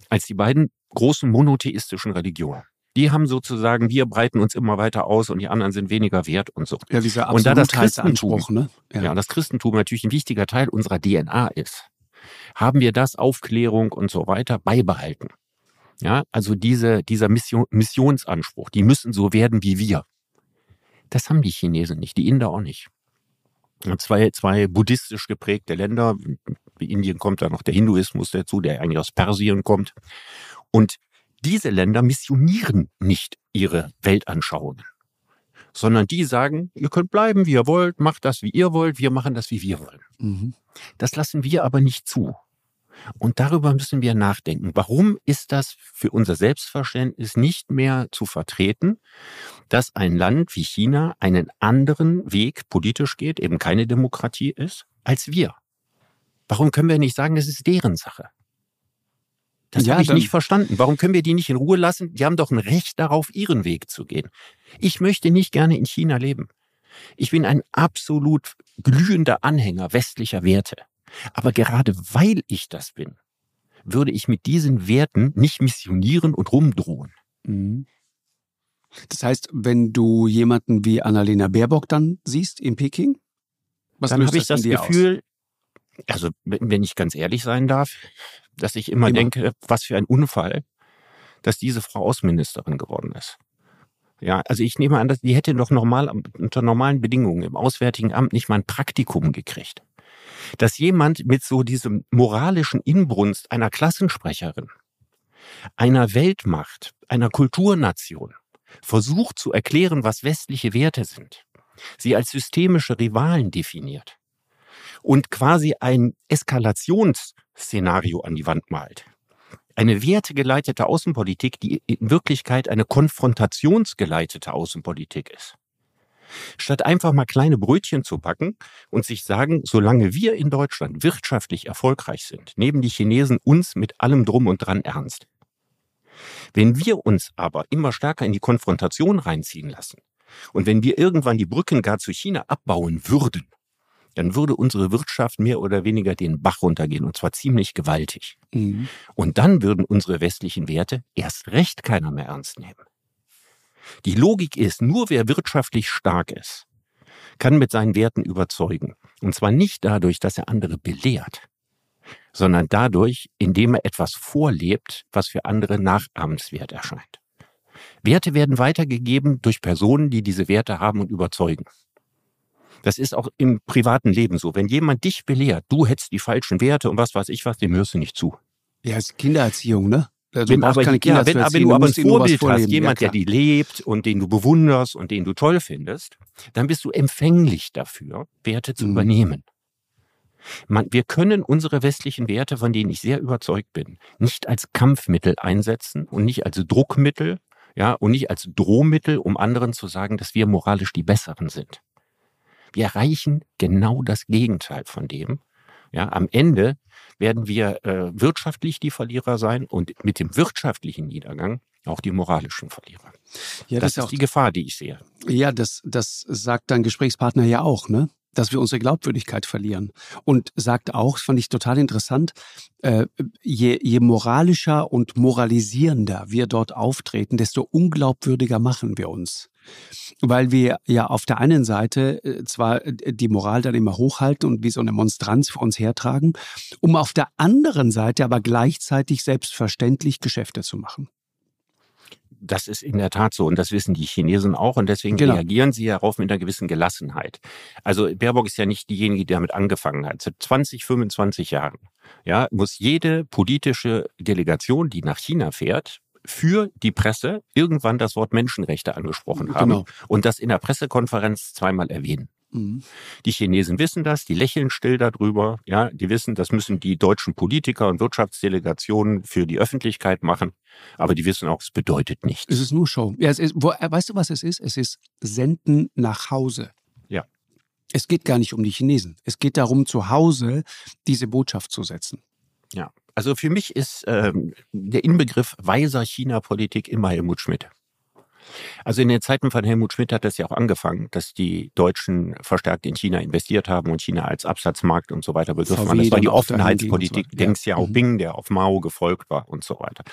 als die beiden großen monotheistischen Religionen. Die haben sozusagen, wir breiten uns immer weiter aus und die anderen sind weniger wert und so. Ja, dieser und da das Christentum, ne? Ja. ja, das Christentum natürlich ein wichtiger Teil unserer DNA ist, haben wir das Aufklärung und so weiter beibehalten. Ja, also diese, dieser Mission, Missionsanspruch, die müssen so werden wie wir. Das haben die Chinesen nicht, die Inder auch nicht. Zwei, zwei buddhistisch geprägte Länder, wie Indien kommt da noch der Hinduismus dazu, der eigentlich aus Persien kommt. Und diese Länder missionieren nicht ihre Weltanschauungen, sondern die sagen, ihr könnt bleiben, wie ihr wollt, macht das, wie ihr wollt, wir machen das, wie wir wollen. Mhm. Das lassen wir aber nicht zu. Und darüber müssen wir nachdenken. Warum ist das für unser Selbstverständnis nicht mehr zu vertreten, dass ein Land wie China einen anderen Weg politisch geht, eben keine Demokratie ist, als wir? Warum können wir nicht sagen, es ist deren Sache? Das ja, habe ich nicht verstanden. Warum können wir die nicht in Ruhe lassen? Die haben doch ein Recht darauf, ihren Weg zu gehen. Ich möchte nicht gerne in China leben. Ich bin ein absolut glühender Anhänger westlicher Werte. Aber gerade weil ich das bin, würde ich mit diesen Werten nicht missionieren und rumdrohen. Mhm. Das heißt, wenn du jemanden wie Annalena Baerbock dann siehst in Peking, was dann habe ich das Gefühl, aus? Also wenn ich ganz ehrlich sein darf, dass ich immer, immer denke, was für ein Unfall, dass diese Frau Außenministerin geworden ist. Ja, also ich nehme an, dass die hätte doch normal unter normalen Bedingungen im Auswärtigen Amt nicht mal ein Praktikum gekriegt dass jemand mit so diesem moralischen Inbrunst einer Klassensprecherin, einer Weltmacht, einer Kulturnation versucht zu erklären, was westliche Werte sind, sie als systemische Rivalen definiert und quasi ein Eskalationsszenario an die Wand malt. Eine wertegeleitete Außenpolitik, die in Wirklichkeit eine konfrontationsgeleitete Außenpolitik ist. Statt einfach mal kleine Brötchen zu packen und sich sagen, solange wir in Deutschland wirtschaftlich erfolgreich sind, nehmen die Chinesen uns mit allem drum und dran ernst. Wenn wir uns aber immer stärker in die Konfrontation reinziehen lassen und wenn wir irgendwann die Brücken gar zu China abbauen würden, dann würde unsere Wirtschaft mehr oder weniger den Bach runtergehen und zwar ziemlich gewaltig. Mhm. Und dann würden unsere westlichen Werte erst recht keiner mehr ernst nehmen. Die Logik ist, nur wer wirtschaftlich stark ist, kann mit seinen Werten überzeugen. Und zwar nicht dadurch, dass er andere belehrt, sondern dadurch, indem er etwas vorlebt, was für andere nachahmenswert erscheint. Werte werden weitergegeben durch Personen, die diese Werte haben und überzeugen. Das ist auch im privaten Leben so. Wenn jemand dich belehrt, du hättest die falschen Werte und was weiß ich was, dem hörst du nicht zu. Ja, ist Kindererziehung, ne? Also wenn aber, ja, wenn aber du aber ein Vorbild hast, jemand, ja, der die lebt und den du bewunderst und den du toll findest, dann bist du empfänglich dafür, Werte zu mhm. übernehmen. Man, wir können unsere westlichen Werte, von denen ich sehr überzeugt bin, nicht als Kampfmittel einsetzen und nicht als Druckmittel, ja, und nicht als Drohmittel, um anderen zu sagen, dass wir moralisch die Besseren sind. Wir erreichen genau das Gegenteil von dem. Ja, am Ende werden wir äh, wirtschaftlich die Verlierer sein und mit dem wirtschaftlichen Niedergang auch die moralischen Verlierer. Ja, das, das ist, ist die Gefahr, die ich sehe. Ja, das, das sagt dein Gesprächspartner ja auch, ne? dass wir unsere Glaubwürdigkeit verlieren. Und sagt auch, das fand ich total interessant, äh, je, je moralischer und moralisierender wir dort auftreten, desto unglaubwürdiger machen wir uns weil wir ja auf der einen Seite äh, zwar äh, die Moral dann immer hochhalten und wie so eine Monstranz für uns hertragen, um auf der anderen Seite aber gleichzeitig selbstverständlich Geschäfte zu machen. Das ist in der Tat so und das wissen die Chinesen auch und deswegen genau. reagieren sie darauf mit einer gewissen Gelassenheit. Also Baerbock ist ja nicht diejenige, die damit angefangen hat. Seit 20, 25 Jahren ja, muss jede politische Delegation, die nach China fährt, für die Presse irgendwann das Wort Menschenrechte angesprochen haben genau. und das in der Pressekonferenz zweimal erwähnen. Mhm. Die Chinesen wissen das, die lächeln still darüber, ja, die wissen, das müssen die deutschen Politiker und Wirtschaftsdelegationen für die Öffentlichkeit machen, aber die wissen auch, es bedeutet nichts. Es ist nur Show. Ja, es ist, wo, äh, weißt du, was es ist? Es ist Senden nach Hause. Ja. Es geht gar nicht um die Chinesen. Es geht darum, zu Hause diese Botschaft zu setzen. Ja. Also für mich ist ähm, der Inbegriff weiser China-Politik immer Helmut Schmidt. Also in den Zeiten von Helmut Schmidt hat das ja auch angefangen, dass die Deutschen verstärkt in China investiert haben und China als Absatzmarkt und so weiter begriffen haben. Das war die Offenheitspolitik so. Deng Xiaoping, mhm. der auf Mao gefolgt war und so weiter.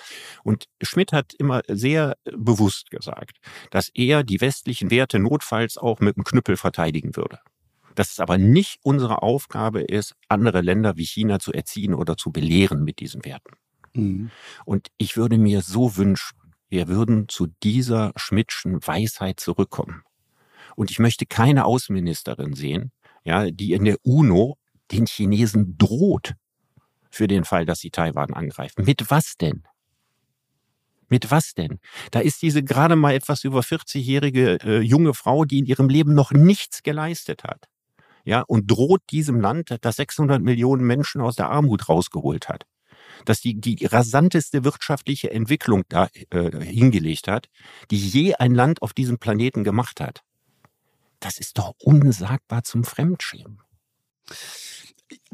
Und Schmidt hat immer sehr bewusst gesagt, dass er die westlichen Werte notfalls auch mit dem Knüppel verteidigen würde dass es aber nicht unsere Aufgabe ist, andere Länder wie China zu erziehen oder zu belehren mit diesen Werten. Mhm. Und ich würde mir so wünschen, wir würden zu dieser Schmidtschen Weisheit zurückkommen Und ich möchte keine Außenministerin sehen, ja, die in der UNO den Chinesen droht für den Fall, dass sie Taiwan angreifen. Mit was denn? Mit was denn? Da ist diese gerade mal etwas über 40-jährige äh, junge Frau, die in ihrem Leben noch nichts geleistet hat. Ja, und droht diesem Land, das 600 Millionen Menschen aus der Armut rausgeholt hat. Dass die, die rasanteste wirtschaftliche Entwicklung da äh, hingelegt hat, die je ein Land auf diesem Planeten gemacht hat. Das ist doch unsagbar zum Fremdschämen.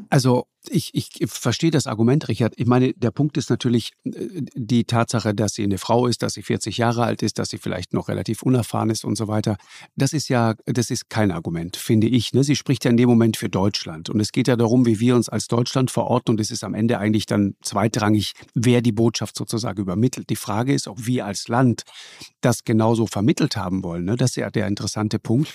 Also ich, ich verstehe das Argument, Richard. Ich meine, der Punkt ist natürlich äh, die Tatsache, dass sie eine Frau ist, dass sie 40 Jahre alt ist, dass sie vielleicht noch relativ unerfahren ist und so weiter. Das ist ja, das ist kein Argument, finde ich. Ne? Sie spricht ja in dem Moment für Deutschland. Und es geht ja darum, wie wir uns als Deutschland verorten. Und es ist am Ende eigentlich dann zweitrangig, wer die Botschaft sozusagen übermittelt. Die Frage ist, ob wir als Land das genauso vermittelt haben wollen. Ne? Das ist ja der interessante Punkt.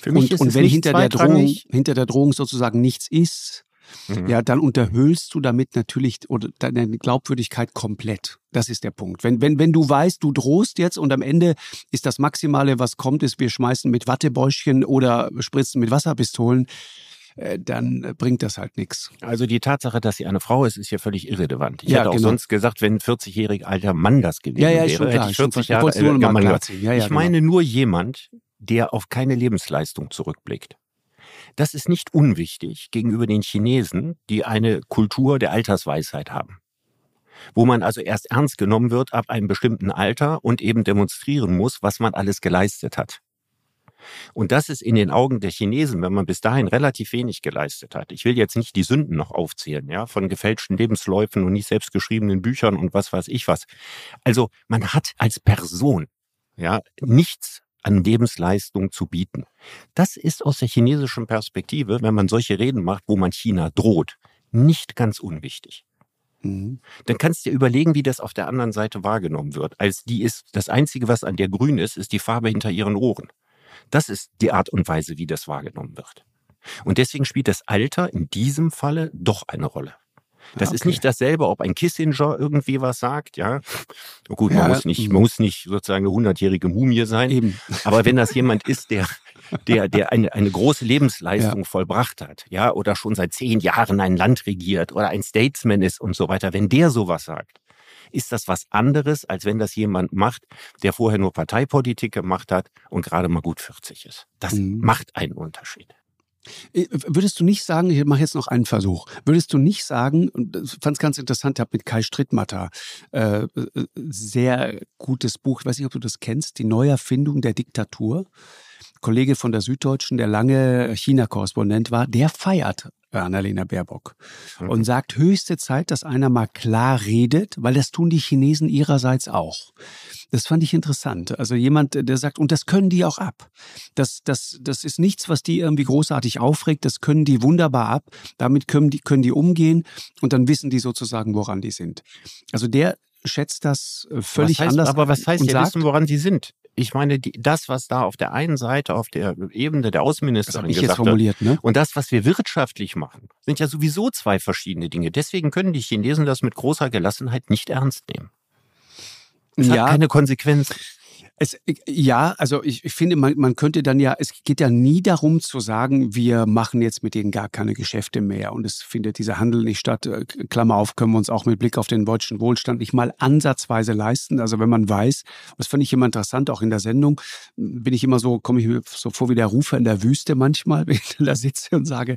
Für mich und, ist und wenn hinter der Drohung, hinter der Drohung sozusagen nichts ist, Mhm. Ja, dann unterhöhlst du damit natürlich oder deine Glaubwürdigkeit komplett. Das ist der Punkt. Wenn, wenn, wenn du weißt, du drohst jetzt und am Ende ist das Maximale, was kommt, ist, wir schmeißen mit Wattebäuschen oder spritzen mit Wasserpistolen, äh, dann bringt das halt nichts. Also die Tatsache, dass sie eine Frau ist, ist ja völlig irrelevant. Ich ja, hätte auch genau. sonst gesagt, wenn ein 40-jähriger alter Mann das gewesen ja, ja, wäre, hätte ich 40 Jahre äh, ja, Ich genau. meine nur jemand, der auf keine Lebensleistung zurückblickt. Das ist nicht unwichtig gegenüber den Chinesen, die eine Kultur der Altersweisheit haben. Wo man also erst ernst genommen wird ab einem bestimmten Alter und eben demonstrieren muss, was man alles geleistet hat. Und das ist in den Augen der Chinesen, wenn man bis dahin relativ wenig geleistet hat. Ich will jetzt nicht die Sünden noch aufzählen, ja, von gefälschten Lebensläufen und nicht selbstgeschriebenen Büchern und was weiß ich was. Also man hat als Person, ja, nichts an Lebensleistung zu bieten. Das ist aus der chinesischen Perspektive, wenn man solche Reden macht, wo man China droht, nicht ganz unwichtig. Mhm. Dann kannst du dir überlegen, wie das auf der anderen Seite wahrgenommen wird. Als die ist, das Einzige, was an der grün ist, ist die Farbe hinter ihren Ohren. Das ist die Art und Weise, wie das wahrgenommen wird. Und deswegen spielt das Alter in diesem Falle doch eine Rolle. Das okay. ist nicht dasselbe, ob ein Kissinger irgendwie was sagt, ja. Gut, man muss nicht, man muss nicht sozusagen eine hundertjährige Mumie sein. Eben. Aber wenn das jemand ist, der, der, der eine, eine große Lebensleistung ja. vollbracht hat, ja, oder schon seit zehn Jahren ein Land regiert oder ein Statesman ist und so weiter, wenn der sowas sagt, ist das was anderes, als wenn das jemand macht, der vorher nur Parteipolitik gemacht hat und gerade mal gut 40 ist. Das mhm. macht einen Unterschied. Äh, würdest du nicht sagen, ich mache jetzt noch einen Versuch, würdest du nicht sagen, und fand es ganz interessant, ich habe mit Kai Strittmatter äh, sehr gutes Buch, ich weiß nicht, ob du das kennst, die Neuerfindung der Diktatur. Kollege von der Süddeutschen, der lange China-Korrespondent war, der feiert Annalena Baerbock okay. und sagt höchste Zeit, dass einer mal klar redet, weil das tun die Chinesen ihrerseits auch. Das fand ich interessant. Also jemand, der sagt, und das können die auch ab. Das, das, das ist nichts, was die irgendwie großartig aufregt. Das können die wunderbar ab. Damit können die, können die umgehen und dann wissen die sozusagen, woran die sind. Also der schätzt das äh, völlig heißt, anders. Aber was heißt, die wissen, woran sie sind? Ich meine, die, das, was da auf der einen Seite, auf der Ebene der Außenministerin das gesagt formuliert, ne? und das, was wir wirtschaftlich machen, sind ja sowieso zwei verschiedene Dinge. Deswegen können die Chinesen das mit großer Gelassenheit nicht ernst nehmen. Es ja. hat keine Konsequenzen. Es, ja, also ich, ich finde, man, man könnte dann ja, es geht ja nie darum zu sagen, wir machen jetzt mit denen gar keine Geschäfte mehr und es findet dieser Handel nicht statt. Äh, Klammer auf, können wir uns auch mit Blick auf den deutschen Wohlstand nicht mal ansatzweise leisten. Also wenn man weiß, das fand ich immer interessant, auch in der Sendung, bin ich immer so, komme ich mir so vor wie der Rufer in der Wüste manchmal, wenn ich da sitze und sage,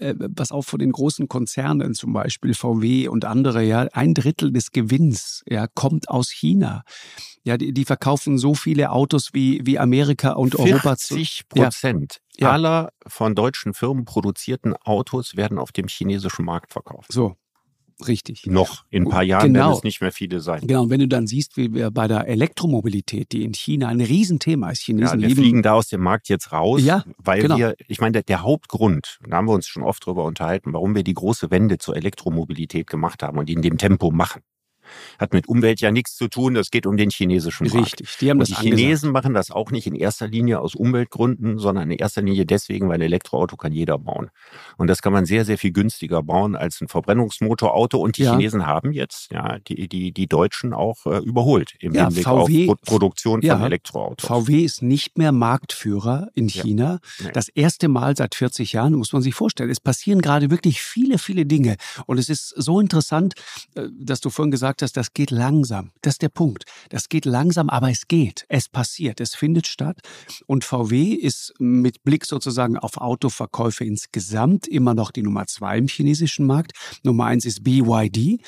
was auch von den großen Konzernen, zum Beispiel VW und andere, ja, ein Drittel des Gewinns, ja, kommt aus China. Ja, die, die verkaufen so viele Autos wie, wie Amerika und Europa. 40 Prozent ja. aller von deutschen Firmen produzierten Autos werden auf dem chinesischen Markt verkauft. So. Richtig. Noch in ein paar Jahren genau. werden es nicht mehr viele sein. Genau, und wenn du dann siehst, wie wir bei der Elektromobilität, die in China ein Riesenthema ist, Chinesen ja, wir fliegen da aus dem Markt jetzt raus, ja, weil genau. wir, ich meine, der, der, Hauptgrund, da haben wir uns schon oft drüber unterhalten, warum wir die große Wende zur Elektromobilität gemacht haben und die in dem Tempo machen, Hat mit Umwelt ja nichts zu tun, das geht um den chinesischen Markt. Richtig, die haben Und das Die Chinesen angesagt. machen das auch nicht in erster Linie aus Umweltgründen, sondern in erster Linie deswegen, weil ein Elektroauto kann jeder bauen. Und das kann man sehr, sehr viel günstiger bauen als ein Verbrennungsmotorauto. Und die ja. Chinesen haben jetzt ja die, die, die Deutschen auch äh, überholt im ja, Hinblick VW, auf Produktion von ja, Elektroautos. VW ist nicht mehr Marktführer in China. Nee. Das erste Mal seit 40 Jahren, muss man sich vorstellen. Es passieren gerade wirklich viele, viele Dinge. Und es ist so interessant, äh, dass du vorhin gesagt hast, das geht langsam. Das ist der Punkt. Das geht langsam, aber es geht. Es passiert. Es findet statt. Und VW ist mit Blick sozusagen auf Autoverkäufe insgesamt immer noch die Nummer zwei im chinesischen Markt. Nummer eins ist BYD.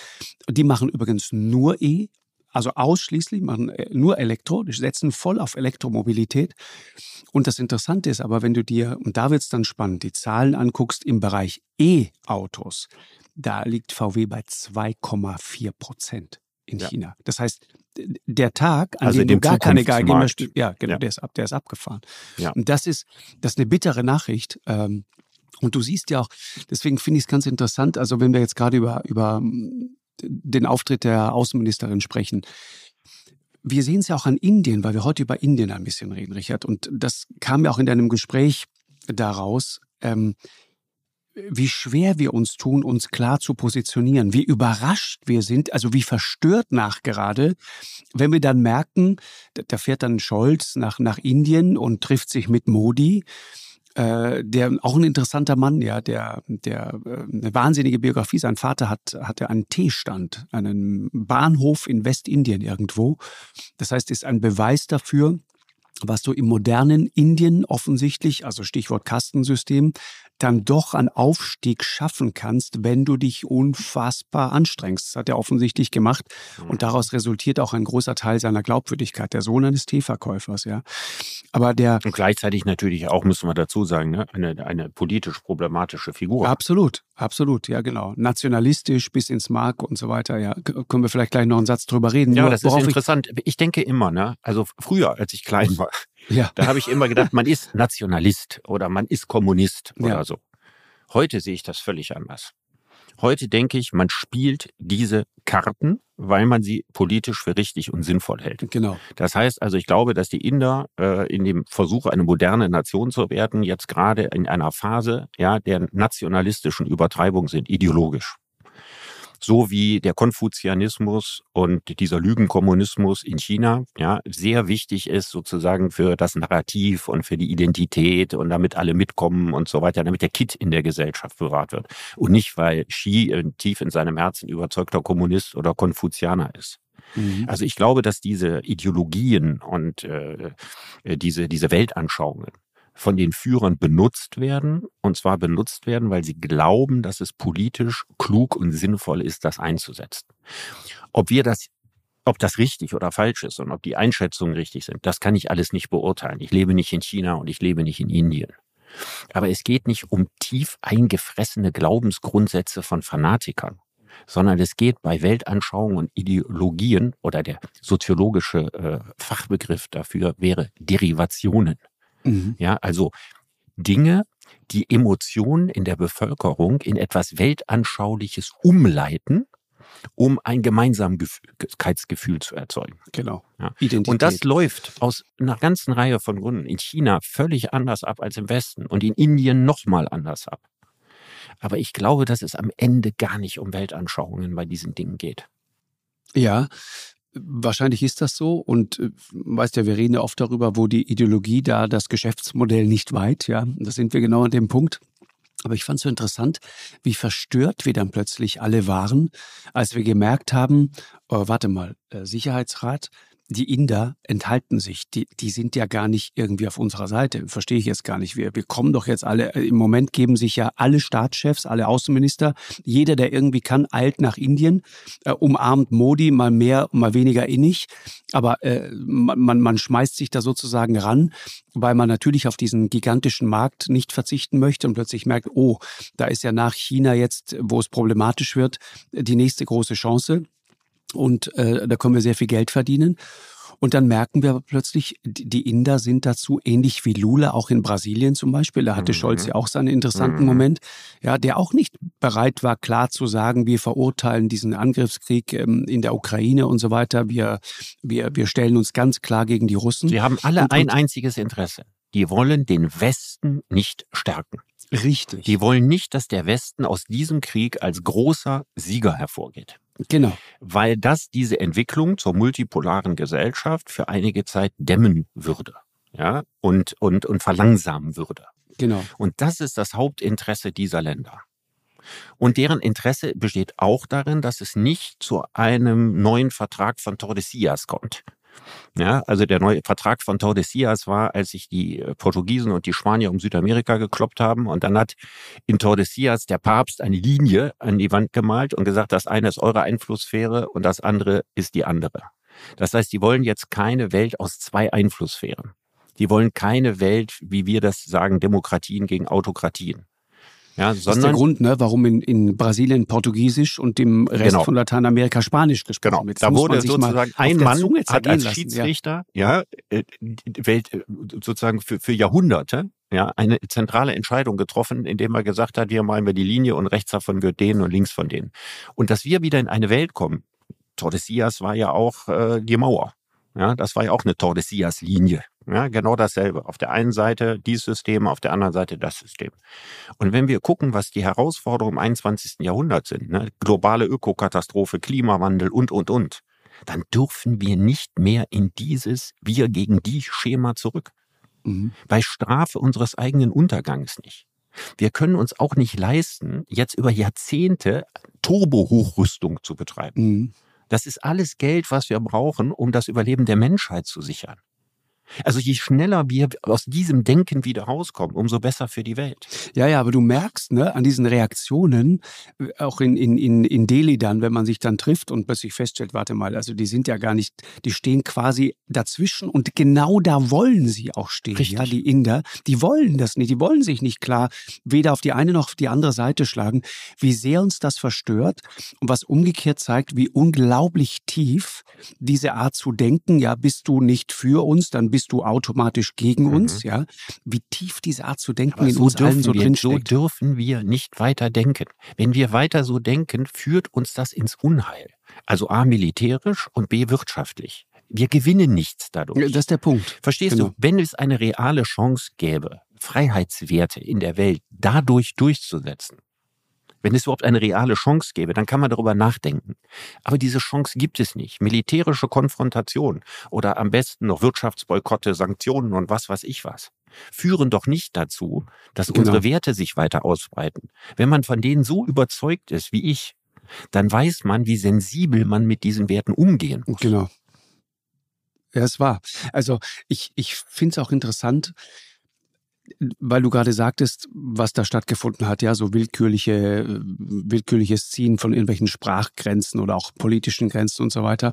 Die machen übrigens nur E. Also ausschließlich, machen äh, nur Elektro, die setzen voll auf Elektromobilität. Und das Interessante ist aber, wenn du dir, und da wird es dann spannend, die Zahlen anguckst im Bereich E-Autos, da liegt VW bei 2,4 Prozent in ja. China. Das heißt, der Tag, an also dem du gar keine Geige mehr ja, genau, ja. Der, ist ab, der ist abgefahren. Ja. Und das ist, das ist eine bittere Nachricht. Ähm, und du siehst ja auch, deswegen finde ich es ganz interessant, also wenn wir jetzt gerade über, über hm, den Auftritt der Außenministerin sprechen, wir sehen es ja auch an Indien, weil wir heute über Indien ein bisschen reden, Richard. Und das kam ja auch in deinem Gespräch daraus. Ähm, wie schwer wir uns tun, uns klar zu positionieren, wie überrascht wir sind, also wie verstört nachgerade, wenn wir dann merken, da fährt dann Scholz nach, nach Indien und trifft sich mit Modi, äh, der auch ein interessanter Mann, ja, der, der äh, eine wahnsinnige Biografie. Sein Vater hat hatte einen Teestand, einen Bahnhof in Westindien irgendwo. Das heißt, ist ein Beweis dafür, was du im modernen Indien offensichtlich, also Stichwort Kastensystem, dann doch einen Aufstieg schaffen kannst, wenn du dich unfassbar anstrengst. Das hat er offensichtlich gemacht und mhm. daraus resultiert auch ein großer Teil seiner Glaubwürdigkeit, der Sohn eines Teeverkäufers, ja. Aber der und gleichzeitig natürlich auch, müssen wir dazu sagen, ne, eine, eine politisch problematische Figur. Absolut, absolut, ja genau. Nationalistisch bis ins Mark und so weiter, ja. Können wir vielleicht gleich noch einen Satz drüber reden. Ja, Nur, das ist interessant. Ich, ich denke immer, ne, also früher, als ich klein war, ja. Da habe ich immer gedacht, man ist Nationalist oder man ist Kommunist oder ja. so. Heute sehe ich das völlig anders. Heute denke ich, man spielt diese Karten, weil man sie politisch für richtig und sinnvoll hält. Genau. Das heißt also, ich glaube, dass die Inder äh, in dem Versuch, eine moderne Nation zu werden, jetzt gerade in einer Phase ja, der nationalistischen Übertreibung sind, ideologisch so wie der Konfuzianismus und dieser Lügenkommunismus in China ja sehr wichtig ist sozusagen für das Narrativ und für die Identität und damit alle mitkommen und so weiter, damit der Kit in der Gesellschaft bewahrt wird und nicht weil Xi tief in seinem Herzen überzeugter Kommunist oder Konfuzianer ist. Mhm. Also ich glaube, dass diese Ideologien und äh, äh diese, diese Weltanschauungen von den Führern benutzt werden. Und zwar benutzt werden, weil sie glauben, dass es politisch klug und sinnvoll ist, das einzusetzen. Ob wir das ob das richtig oder falsch ist und ob die Einschätzungen richtig sind, das kann ich alles nicht beurteilen. Ich lebe nicht in China und ich lebe nicht in Indien. Aber es geht nicht um tief eingefressene Glaubensgrundsätze von Fanatikern, sondern es geht bei Weltanschauungen und Ideologien oder der soziologische äh, Fachbegriff dafür wäre Derivationen. Mhm. Ja, also Dinge, die Emotionen in der Bevölkerung in etwas Weltanschauliches umleiten, um ein Gemeinsamkeitsgefühl zu erzeugen. Genau. Ja. Und das läuft aus einer ganzen Reihe von Gründen in China völlig anders ab als im Westen und in Indien nochmal anders ab. Aber ich glaube, dass es am Ende gar nicht um Weltanschauungen bei diesen Dingen geht. Ja, Wahrscheinlich ist das so und äh, weißt ja, wir reden ja oft darüber, wo die Ideologie da das Geschäftsmodell nicht weit, ja. Da sind wir genau an dem Punkt. Aber ich fand es so interessant, wie verstört wir dann plötzlich alle waren, als wir gemerkt haben, oh, warte mal, äh, Sicherheitsrat, die Inder enthalten sich. Die, die sind ja gar nicht irgendwie auf unserer Seite. Verstehe ich jetzt gar nicht. Wir, wir kommen doch jetzt alle, äh, im Moment geben sich ja alle Staatschefs, alle Außenminister, jeder, der irgendwie kann, eilt nach Indien, äh, umarmt Modi mal mehr, mal weniger innig. Aber äh, man, man schmeißt sich da sozusagen ran, weil man natürlich auf diesen gigantischen Markt nicht verzichten möchte und plötzlich merkt, oh, da ist ja nach China jetzt, wo es problematisch wird, die nächste große Chance und äh, da können wir sehr viel Geld verdienen. Und dann merken wir aber plötzlich, die Inder sind dazu ähnlich wie Lula, auch in Brasilien zum Beispiel. Da hatte mhm. Scholz ja auch seinen interessanten mhm. Moment, ja, der auch nicht bereit war, klar zu sagen, wir verurteilen diesen Angriffskrieg ähm, in der Ukraine und so weiter. Wir, wir, wir stellen uns ganz klar gegen die Russen. Sie haben alle und, ein einziges Interesse. Die wollen den Westen nicht stärken. Richtig. Die wollen nicht, dass der Westen aus diesem Krieg als großer Sieger hervorgeht. Genau. Weil das diese Entwicklung zur multipolaren Gesellschaft für einige Zeit dämmen würde. Ja, und, und, und verlangsamen würde. Genau. Und das ist das Hauptinteresse dieser Länder. Und deren Interesse besteht auch darin, dass es nicht zu einem neuen Vertrag von Tordesillas kommt. Ja, also der neue Vertrag von Tordesillas war, als sich die äh, Portugiesen und die Spanier um Südamerika gekloppt haben. Und dann hat in Tordesillas der Papst eine Linie an die Wand gemalt und gesagt, das eine ist eure Einflusssphäre und das andere ist die andere. Das heißt, die wollen jetzt keine Welt aus zwei Einflusssphären. Die wollen keine Welt, wie wir das sagen, Demokratien gegen Autokratien. Ja, sondern, das ist der Grund, ne, warum in, in Brasilien Portugiesisch und dem Rest genau. von Lateinamerika Spanisch gesprochen genau. wird. Da wurde sozusagen ein Mann hat als Schiedsrichter ja. ja äh, die Welt äh, sozusagen für, für Jahrhunderte ja, eine zentrale Entscheidung getroffen, indem er gesagt hat, hier malen wir die Linie und rechts davon wird denen und links von denen. Und dass wir wieder in eine Welt kommen, Tordesillas war ja auch äh, die Mauer. Ja, das war ja auch eine Tordesillas-Linie. Ja, genau dasselbe. Auf der einen Seite dieses System, auf der anderen Seite das System. Und wenn wir gucken, was die Herausforderungen im 21. Jahrhundert sind, ne, globale Ökokatastrophe, Klimawandel und, und, und, dann dürfen wir nicht mehr in dieses Wir gegen die Schema zurück. Mhm. Bei Strafe unseres eigenen Untergangs nicht. Wir können uns auch nicht leisten, jetzt über Jahrzehnte Turbo-Hochrüstung zu betreiben. Mhm. Das ist alles Geld, was wir brauchen, um das Überleben der Menschheit zu sichern. Also je schneller wir aus diesem Denken wieder rauskommen, umso besser für die Welt. Ja, ja, aber du merkst ne, an diesen Reaktionen, äh, auch in, in, in, in Delhi dann, wenn man sich dann trifft und plötzlich feststellt, warte mal, also die sind ja gar nicht, die stehen quasi dazwischen und genau da wollen sie auch stehen. Richtig. Ja, die Inder, die wollen das nicht, die wollen sich nicht klar weder auf die eine noch auf die andere Seite schlagen. Wie sehr uns das verstört und was umgekehrt zeigt, wie unglaublich tief diese Art zu denken, ja, bist du nicht für uns, dann bist bist du automatisch gegen mhm. uns, ja. Wie tief diese Art zu denken Aber in so uns allen so wir, So dürfen wir nicht weiter denken. Wenn wir weiter so denken, führt uns das ins Unheil. Also A, militärisch und B, wirtschaftlich. Wir gewinnen nichts dadurch. Das ist der Punkt. Verstehst genau. du? Wenn es eine reale Chance gäbe, Freiheitswerte in der Welt dadurch durchzusetzen, wenn es überhaupt eine reale Chance gäbe, dann kann man darüber nachdenken. Aber diese Chance gibt es nicht. Militärische Konfrontation oder am besten noch Wirtschaftsboykotte, Sanktionen und was weiß ich was führen doch nicht dazu, dass genau. unsere Werte sich weiter ausbreiten. Wenn man von denen so überzeugt ist wie ich, dann weiß man, wie sensibel man mit diesen Werten umgehen muss. Genau. Ja, es war. Also ich, ich finde es auch interessant, weil du gerade sagtest, was da stattgefunden hat, ja, so willkürliche, willkürliches Ziehen von irgendwelchen Sprachgrenzen oder auch politischen Grenzen und so weiter.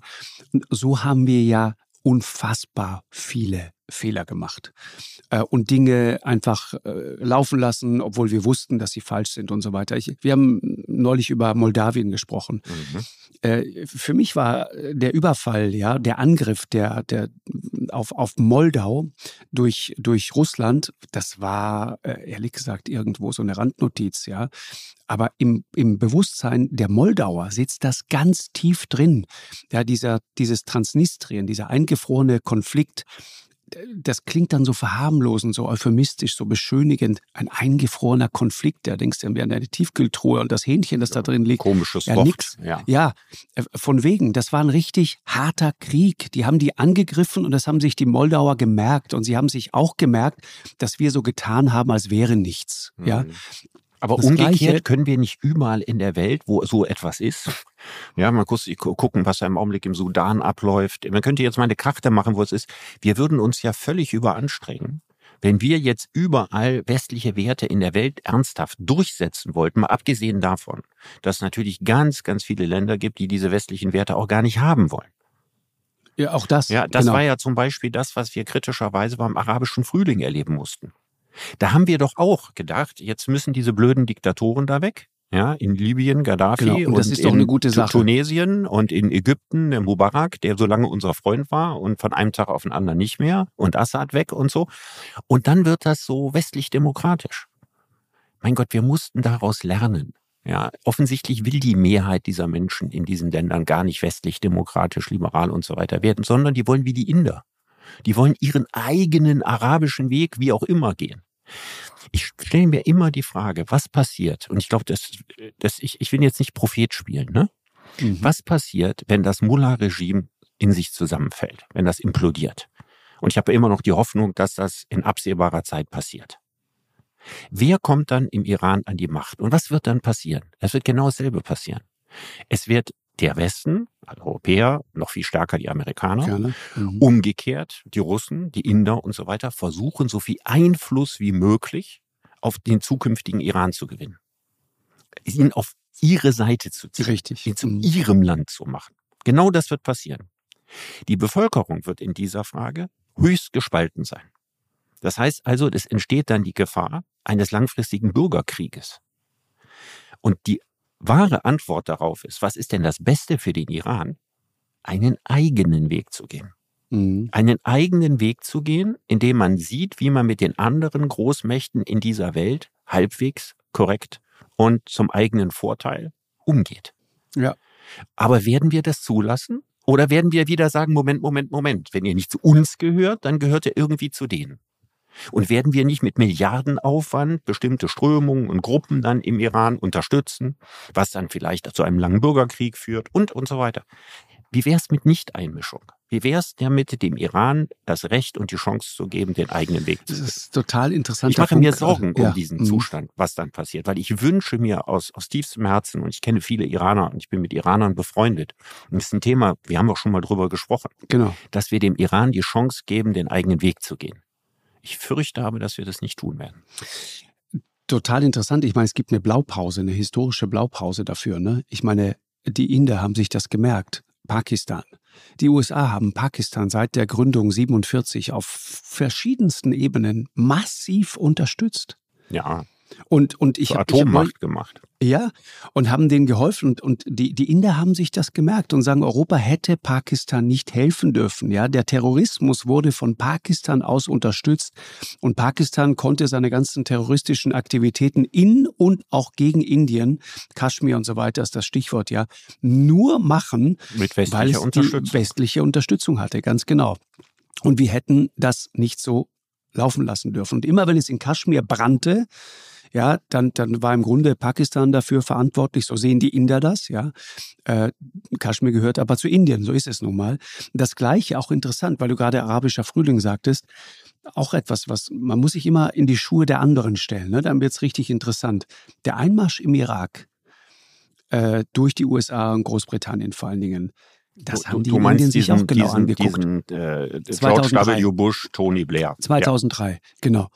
So haben wir ja unfassbar viele Fehler gemacht äh, und Dinge einfach äh, laufen lassen, obwohl wir wussten, dass sie falsch sind und so weiter. Ich, wir haben neulich über Moldawien gesprochen. Mhm. Äh, für mich war der Überfall, ja, der Angriff der, der auf, auf Moldau durch, durch Russland, das war äh, ehrlich gesagt irgendwo so eine Randnotiz, ja. Aber im, im Bewusstsein der Moldauer sitzt das ganz tief drin. Ja, dieser, dieses Transnistrien, dieser eingefrorene Konflikt, das klingt dann so verharmlosend, so euphemistisch, so beschönigend. Ein eingefrorener Konflikt, da denkst du, wir haben eine Tiefkühltruhe und das Hähnchen, das da drin liegt. Komisches ja. Nix. Ja. ja, äh, von wegen. Das war ein richtig harter Krieg. Die haben die angegriffen und das haben sich die Moldauer gemerkt. Und sie haben sich auch gemerkt, dass wir so getan haben, als wäre nichts. Mhm. Ja. Aber das umgekehrt Gleiche, können wir nicht überall in der Welt, wo so etwas ist, ja, mal kurz gucken, was da im Augenblick im Sudan abläuft. Man könnte jetzt mal eine Karte machen, wo es ist. Wir würden uns ja völlig überanstrengen, wenn wir jetzt überall westliche Werte in der Welt ernsthaft durchsetzen wollten, mal abgesehen davon, dass es natürlich ganz, ganz viele Länder gibt, die diese westlichen Werte auch gar nicht haben wollen. Ja, auch das. Ja, das genau. war ja zum Beispiel das, was wir kritischerweise beim arabischen Frühling erleben mussten. Da haben wir doch auch gedacht, jetzt müssen diese blöden Diktatoren da weg. ja, in Libyen Gaddafi genau, und, das ist doch eine gute Sache. Tunesien und in Ägypten der Mubarak, der so lange unser Freund war und von einem Tag auf den anderen nicht mehr und Assad weg und so. Und dann wird das so westlich demokratisch. Mein Gott, wir mussten daraus lernen. Ja, offensichtlich will die Mehrheit dieser Menschen in diesen Ländern gar nicht westlich, demokratisch, liberal und so weiter werden, sondern die wollen wie die Inder. Die wollen ihren eigenen arabischen Weg, wie auch immer, gehen. Ich stelle mir immer die Frage, was passiert? Und ich glaube, das, das, ich, ich will jetzt nicht Prophet spielen, ne? Mhm. Was passiert, wenn das Mullah-Regime in sich zusammenfällt, wenn das implodiert? Und ich habe immer noch die Hoffnung, dass das in absehbarer Zeit passiert. Wer kommt dann im Iran an die Macht? Und was wird dann passieren? Es wird genau dasselbe passieren. Es wird der Westen, also Europäer, noch viel stärker die Amerikaner, mhm. umgekehrt die Russen, die Inder und so weiter, versuchen, so viel Einfluss wie möglich auf den zukünftigen Iran zu gewinnen. Ihn auf ihre Seite zu ziehen. Richtig. Ihn zu mhm. ihrem Land zu machen. Genau das wird passieren. Die Bevölkerung wird in dieser Frage höchst gespalten sein. Das heißt also, es entsteht dann die Gefahr eines langfristigen Bürgerkrieges. Und die wahre Antwort darauf ist, was ist denn das Beste für den Iran? Einen eigenen Weg zu gehen. Mhm. Einen eigenen Weg zu gehen, indem man sieht, wie man mit den anderen Großmächten in dieser Welt halbwegs korrekt und zum eigenen Vorteil umgeht. Ja. Aber werden wir das zulassen? Oder werden wir wieder sagen, Moment, Moment, Moment, wenn ihr nicht zu uns gehört, dann gehört ihr irgendwie zu denen? Und werden wir nicht mit Milliardenaufwand bestimmte Strömungen und Gruppen dann im Iran unterstützen, was dann vielleicht zu einem langen Bürgerkrieg führt und, und so weiter? Wie wäre es mit Nichteinmischung? Wie wäre es damit, dem Iran das Recht und die Chance zu geben, den eigenen Weg zu gehen? Das ist total interessant. Ich mache mir Sorgen um ja. diesen mhm. Zustand, was dann passiert, weil ich wünsche mir aus, aus tiefstem Herzen, und ich kenne viele Iraner und ich bin mit Iranern befreundet, und das ist ein Thema, wir haben auch schon mal drüber gesprochen, genau. dass wir dem Iran die Chance geben, den eigenen Weg zu gehen. Ich fürchte aber, dass wir das nicht tun werden. Total interessant. Ich meine, es gibt eine Blaupause, eine historische Blaupause dafür. Ne? Ich meine, die Inder haben sich das gemerkt. Pakistan. Die USA haben Pakistan seit der Gründung 47 auf verschiedensten Ebenen massiv unterstützt. Ja. Und, und ich habe Atommacht hab, gemacht. Ja, und haben denen geholfen. Und, und die, die Inder haben sich das gemerkt und sagen, Europa hätte Pakistan nicht helfen dürfen. Ja, der Terrorismus wurde von Pakistan aus unterstützt und Pakistan konnte seine ganzen terroristischen Aktivitäten in und auch gegen Indien, Kaschmir und so weiter ist das Stichwort, ja, nur machen, Mit weil es die westliche Unterstützung hatte, ganz genau. Und wir hätten das nicht so laufen lassen dürfen. Und immer wenn es in Kaschmir brannte, ja, dann, dann war im Grunde Pakistan dafür verantwortlich, so sehen die Inder das, ja. Äh, Kaschmir gehört aber zu Indien, so ist es nun mal. Das Gleiche, auch interessant, weil du gerade arabischer Frühling sagtest, auch etwas, was man muss sich immer in die Schuhe der anderen stellen, ne? dann wird es richtig interessant. Der Einmarsch im Irak äh, durch die USA und Großbritannien vor allen Dingen, das haben die du Indien sich auch genau diesen, angeguckt. Diesen, äh, George W. Bush, Tony Blair. 2003, ja. genau.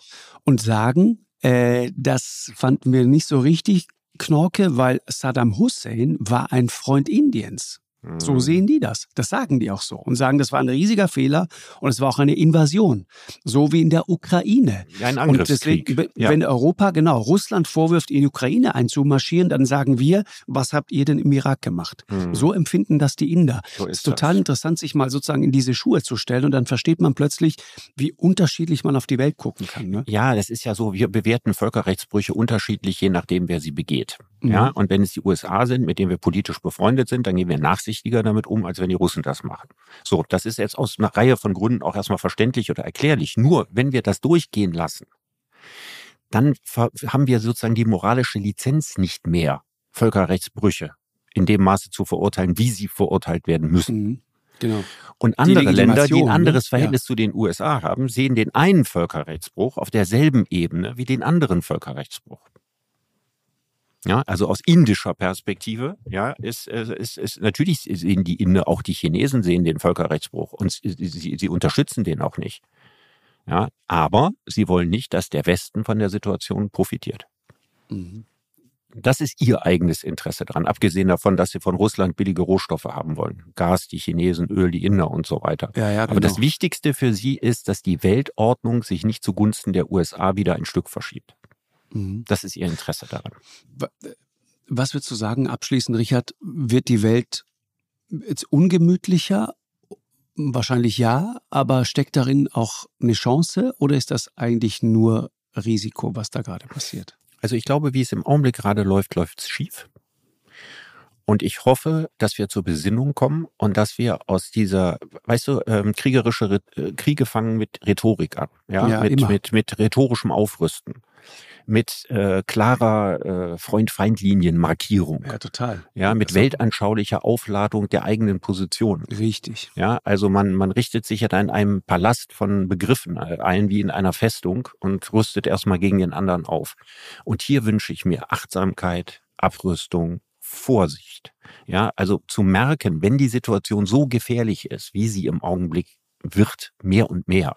Und sagen, äh, das fanden wir nicht so richtig Knorke, weil Saddam Hussein war ein Freund Indiens. So mhm. sehen die das. Das sagen die auch so und sagen, das war ein riesiger Fehler und es war auch eine Invasion. So wie in der Ukraine. Ja, ein Angriffskrieg. Und deswegen, ja. wenn Europa, genau, Russland vorwirft, in die Ukraine einzumarschieren, dann sagen wir, was habt ihr denn im Irak gemacht? Mhm. So empfinden das die Inder. So ist es ist total das. interessant, sich mal sozusagen in diese Schuhe zu stellen und dann versteht man plötzlich, wie unterschiedlich man auf die Welt gucken kann. Ne? Ja, das ist ja so, wir bewerten Völkerrechtsbrüche unterschiedlich, je nachdem, wer sie begeht. Mhm. Ja, und wenn es die USA sind, mit denen wir politisch befreundet sind, dann gehen wir nachsichtiger damit um, als wenn die Russen das machen. So, das ist jetzt aus einer Reihe von Gründen auch erstmal verständlich oder erklärlich. Nur, wenn wir das durchgehen lassen, dann haben wir sozusagen die moralische Lizenz nicht mehr, Völkerrechtsbrüche in dem Maße zu verurteilen, wie sie verurteilt werden müssen. Mhm. Genau. Und andere Länder, die ein anderes ne? Verhältnis ja. zu den USA haben, sehen den einen Völkerrechtsbruch auf derselben Ebene wie den anderen Völkerrechtsbruch. Ja, also aus indischer Perspektive, ja, ist, äh, ist, ist natürlich sehen die Inder, auch die Chinesen sehen den Völkerrechtsbruch und sie, sie unterstützen den auch nicht. Ja, aber sie wollen nicht, dass der Westen von der Situation profitiert. Mhm. Das ist ihr eigenes Interesse daran, abgesehen davon, dass sie von Russland billige Rohstoffe haben wollen. Gas, die Chinesen, Öl, die Inder und so weiter. Ja, ja, genau. Aber das Wichtigste für sie ist, dass die Weltordnung sich nicht zugunsten der USA wieder ein Stück verschiebt. Mhm. Das ist ihr Interesse daran. Was würdest du sagen, abschließend, Richard, wird die Welt jetzt ungemütlicher? Wahrscheinlich ja, aber steckt darin auch eine Chance oder ist das eigentlich nur Risiko, was da gerade passiert? Also ich glaube, wie es im Augenblick gerade läuft, läuft es schief. Und ich hoffe, dass wir zur Besinnung kommen und dass wir aus dieser, weißt du, ähm, kriegerische äh, Kriege fangen mit Rhetorik an, ja, ja mit, mit, mit rhetorischem Aufrüsten, mit äh, klarer äh, Freund-Feind-Linien-Markierung. Ja, total. Ja, mit also, weltanschaulicher Aufladung der eigenen Position. Richtig. Ja, also man, man richtet sich ja da in einem Palast von Begriffen äh, ein, wie in einer Festung und rüstet erstmal gegen den anderen auf. Und hier wünsche ich mir Achtsamkeit, Abrüstung, Vorsicht. Ja, also zu merken, wenn die Situation so gefährlich ist, wie sie im Augenblick wird, mehr und mehr,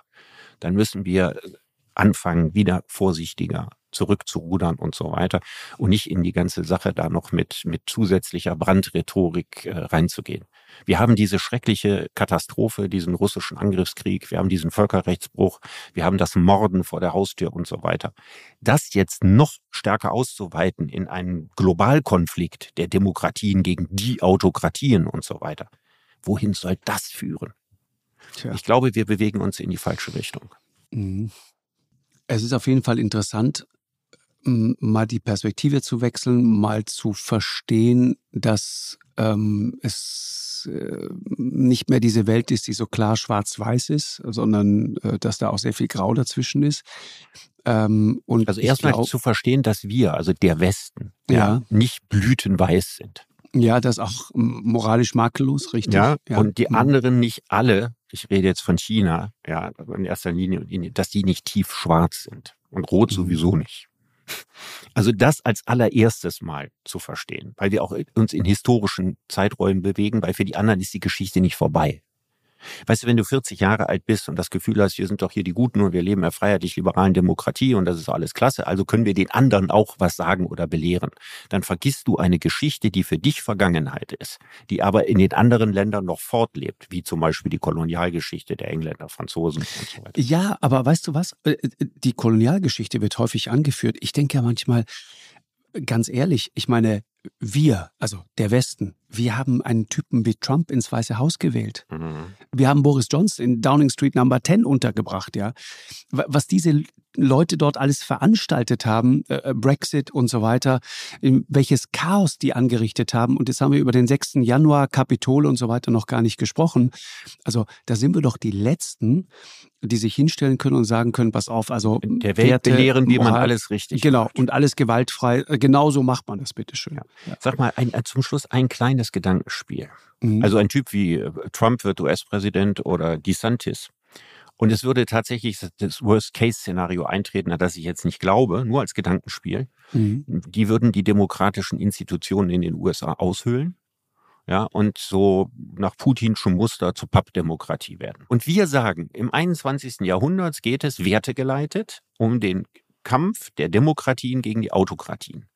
dann müssen wir anfangen, wieder vorsichtiger zurückzurudern und so weiter und nicht in die ganze Sache da noch mit, mit zusätzlicher Brandrhetorik äh, reinzugehen. Wir haben diese schreckliche Katastrophe, diesen russischen Angriffskrieg, wir haben diesen Völkerrechtsbruch, wir haben das Morden vor der Haustür und so weiter. Das jetzt noch stärker auszuweiten in einen Globalkonflikt der Demokratien gegen die Autokratien und so weiter. Wohin soll das führen? Tja. Ich glaube, wir bewegen uns in die falsche Richtung. Mhm. Es ist auf jeden Fall interessant, mal die Perspektive zu wechseln, mal zu verstehen, dass ähm, es äh, nicht mehr diese Welt ist, die so klar schwarz-weiß ist, sondern äh, dass da auch sehr viel Grau dazwischen ist. Ähm, und also erstmal zu verstehen, dass wir, also der Westen, ja, ja nicht blütenweiß sind. Ja, das auch moralisch makellos, richtig. Ja, ja. und die mhm. anderen nicht alle, ich rede jetzt von China, ja, in erster Linie, dass die nicht tief schwarz sind. Und rot mhm. sowieso nicht. Also das als allererstes Mal zu verstehen, weil wir auch uns in historischen Zeiträumen bewegen, weil für die anderen ist die Geschichte nicht vorbei. Weißt du, wenn du 40 Jahre alt bist und das Gefühl hast, wir sind doch hier die Guten und wir leben in einer freiheitlich-liberalen Demokratie und das ist alles klasse, also können wir den anderen auch was sagen oder belehren, dann vergisst du eine Geschichte, die für dich Vergangenheit ist, die aber in den anderen Ländern noch fortlebt, wie zum Beispiel die Kolonialgeschichte der Engländer, Franzosen und so weiter. Ja, aber weißt du was? Äh, äh, die Kolonialgeschichte wird häufig angeführt. Ich denke ja manchmal, ganz ehrlich, ich meine, wir, also der Westen, wir haben einen Typen wie Trump ins Weiße Haus gewählt. Mhm. Wir haben Boris Johnson in Downing Street Number 10 untergebracht, ja. Was diese Leute dort alles veranstaltet haben, äh, äh Brexit und so weiter, welches Chaos die angerichtet haben. Und jetzt haben wir über den 6. Januar, Kapitol und so weiter noch gar nicht gesprochen. Also da sind wir doch die Letzten, die sich hinstellen können und sagen können, pass auf, also der Welt Werte, belehren, wie man alles richtig Genau, macht. und alles gewaltfrei. Äh, genauso macht man das, bitteschön. Ja. Sag mal, ein, zum Schluss ein kleines Gedankenspiel. Mhm. Also ein Typ wie äh, Trump wird US-Präsident oder DeSantis. Und es würde tatsächlich das Worst-Case-Szenario eintreten, an das ich jetzt nicht glaube, nur als Gedankenspiel. Mhm. Die würden die demokratischen Institutionen in den USA aushöhlen ja, und so nach Putinschem Muster zur Pappdemokratie werden. Und wir sagen, im 21. Jahrhundert geht es wertegeleitet um den Kampf der Demokratien gegen die Autokratien.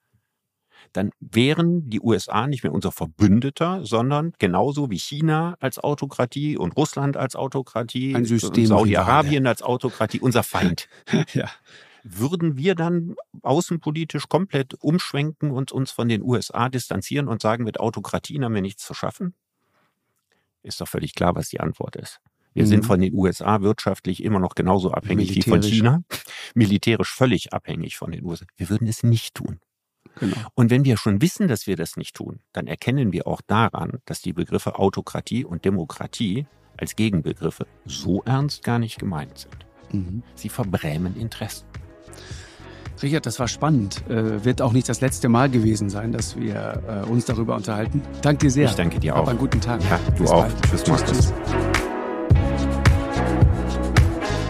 Dann wären die USA nicht mehr unser Verbündeter, sondern genauso wie China als Autokratie und Russland als Autokratie, und Saudi-Arabien als Autokratie unser Feind. ja würden wir dann außenpolitisch komplett umschwenken und uns von den USA distanzieren und sagen, mit Autokratien haben wir nichts zu schaffen? Ist doch völlig klar, was die Antwort ist. Wir mhm. sind von den USA wirtschaftlich immer noch genauso abhängig wie von China. Militärisch völlig abhängig von den USA. Wir würden es nicht tun. Genau. Und wenn wir schon wissen, dass wir das nicht tun, dann erkennen wir auch daran, dass die Begriffe Autokratie und Demokratie als Gegenbegriffe so ernst gar nicht gemeint sind. Mhm. Sie verbrämen Interessen. Richard, das war spannend. Äh, wird auch nicht das letzte Mal gewesen sein, dass wir äh, uns darüber unterhalten. Danke dir sehr. Ich danke dir auch. Hab einen guten Tag. Ja, du Bis auch. Bald. Tschüss, tschüss, tschüss.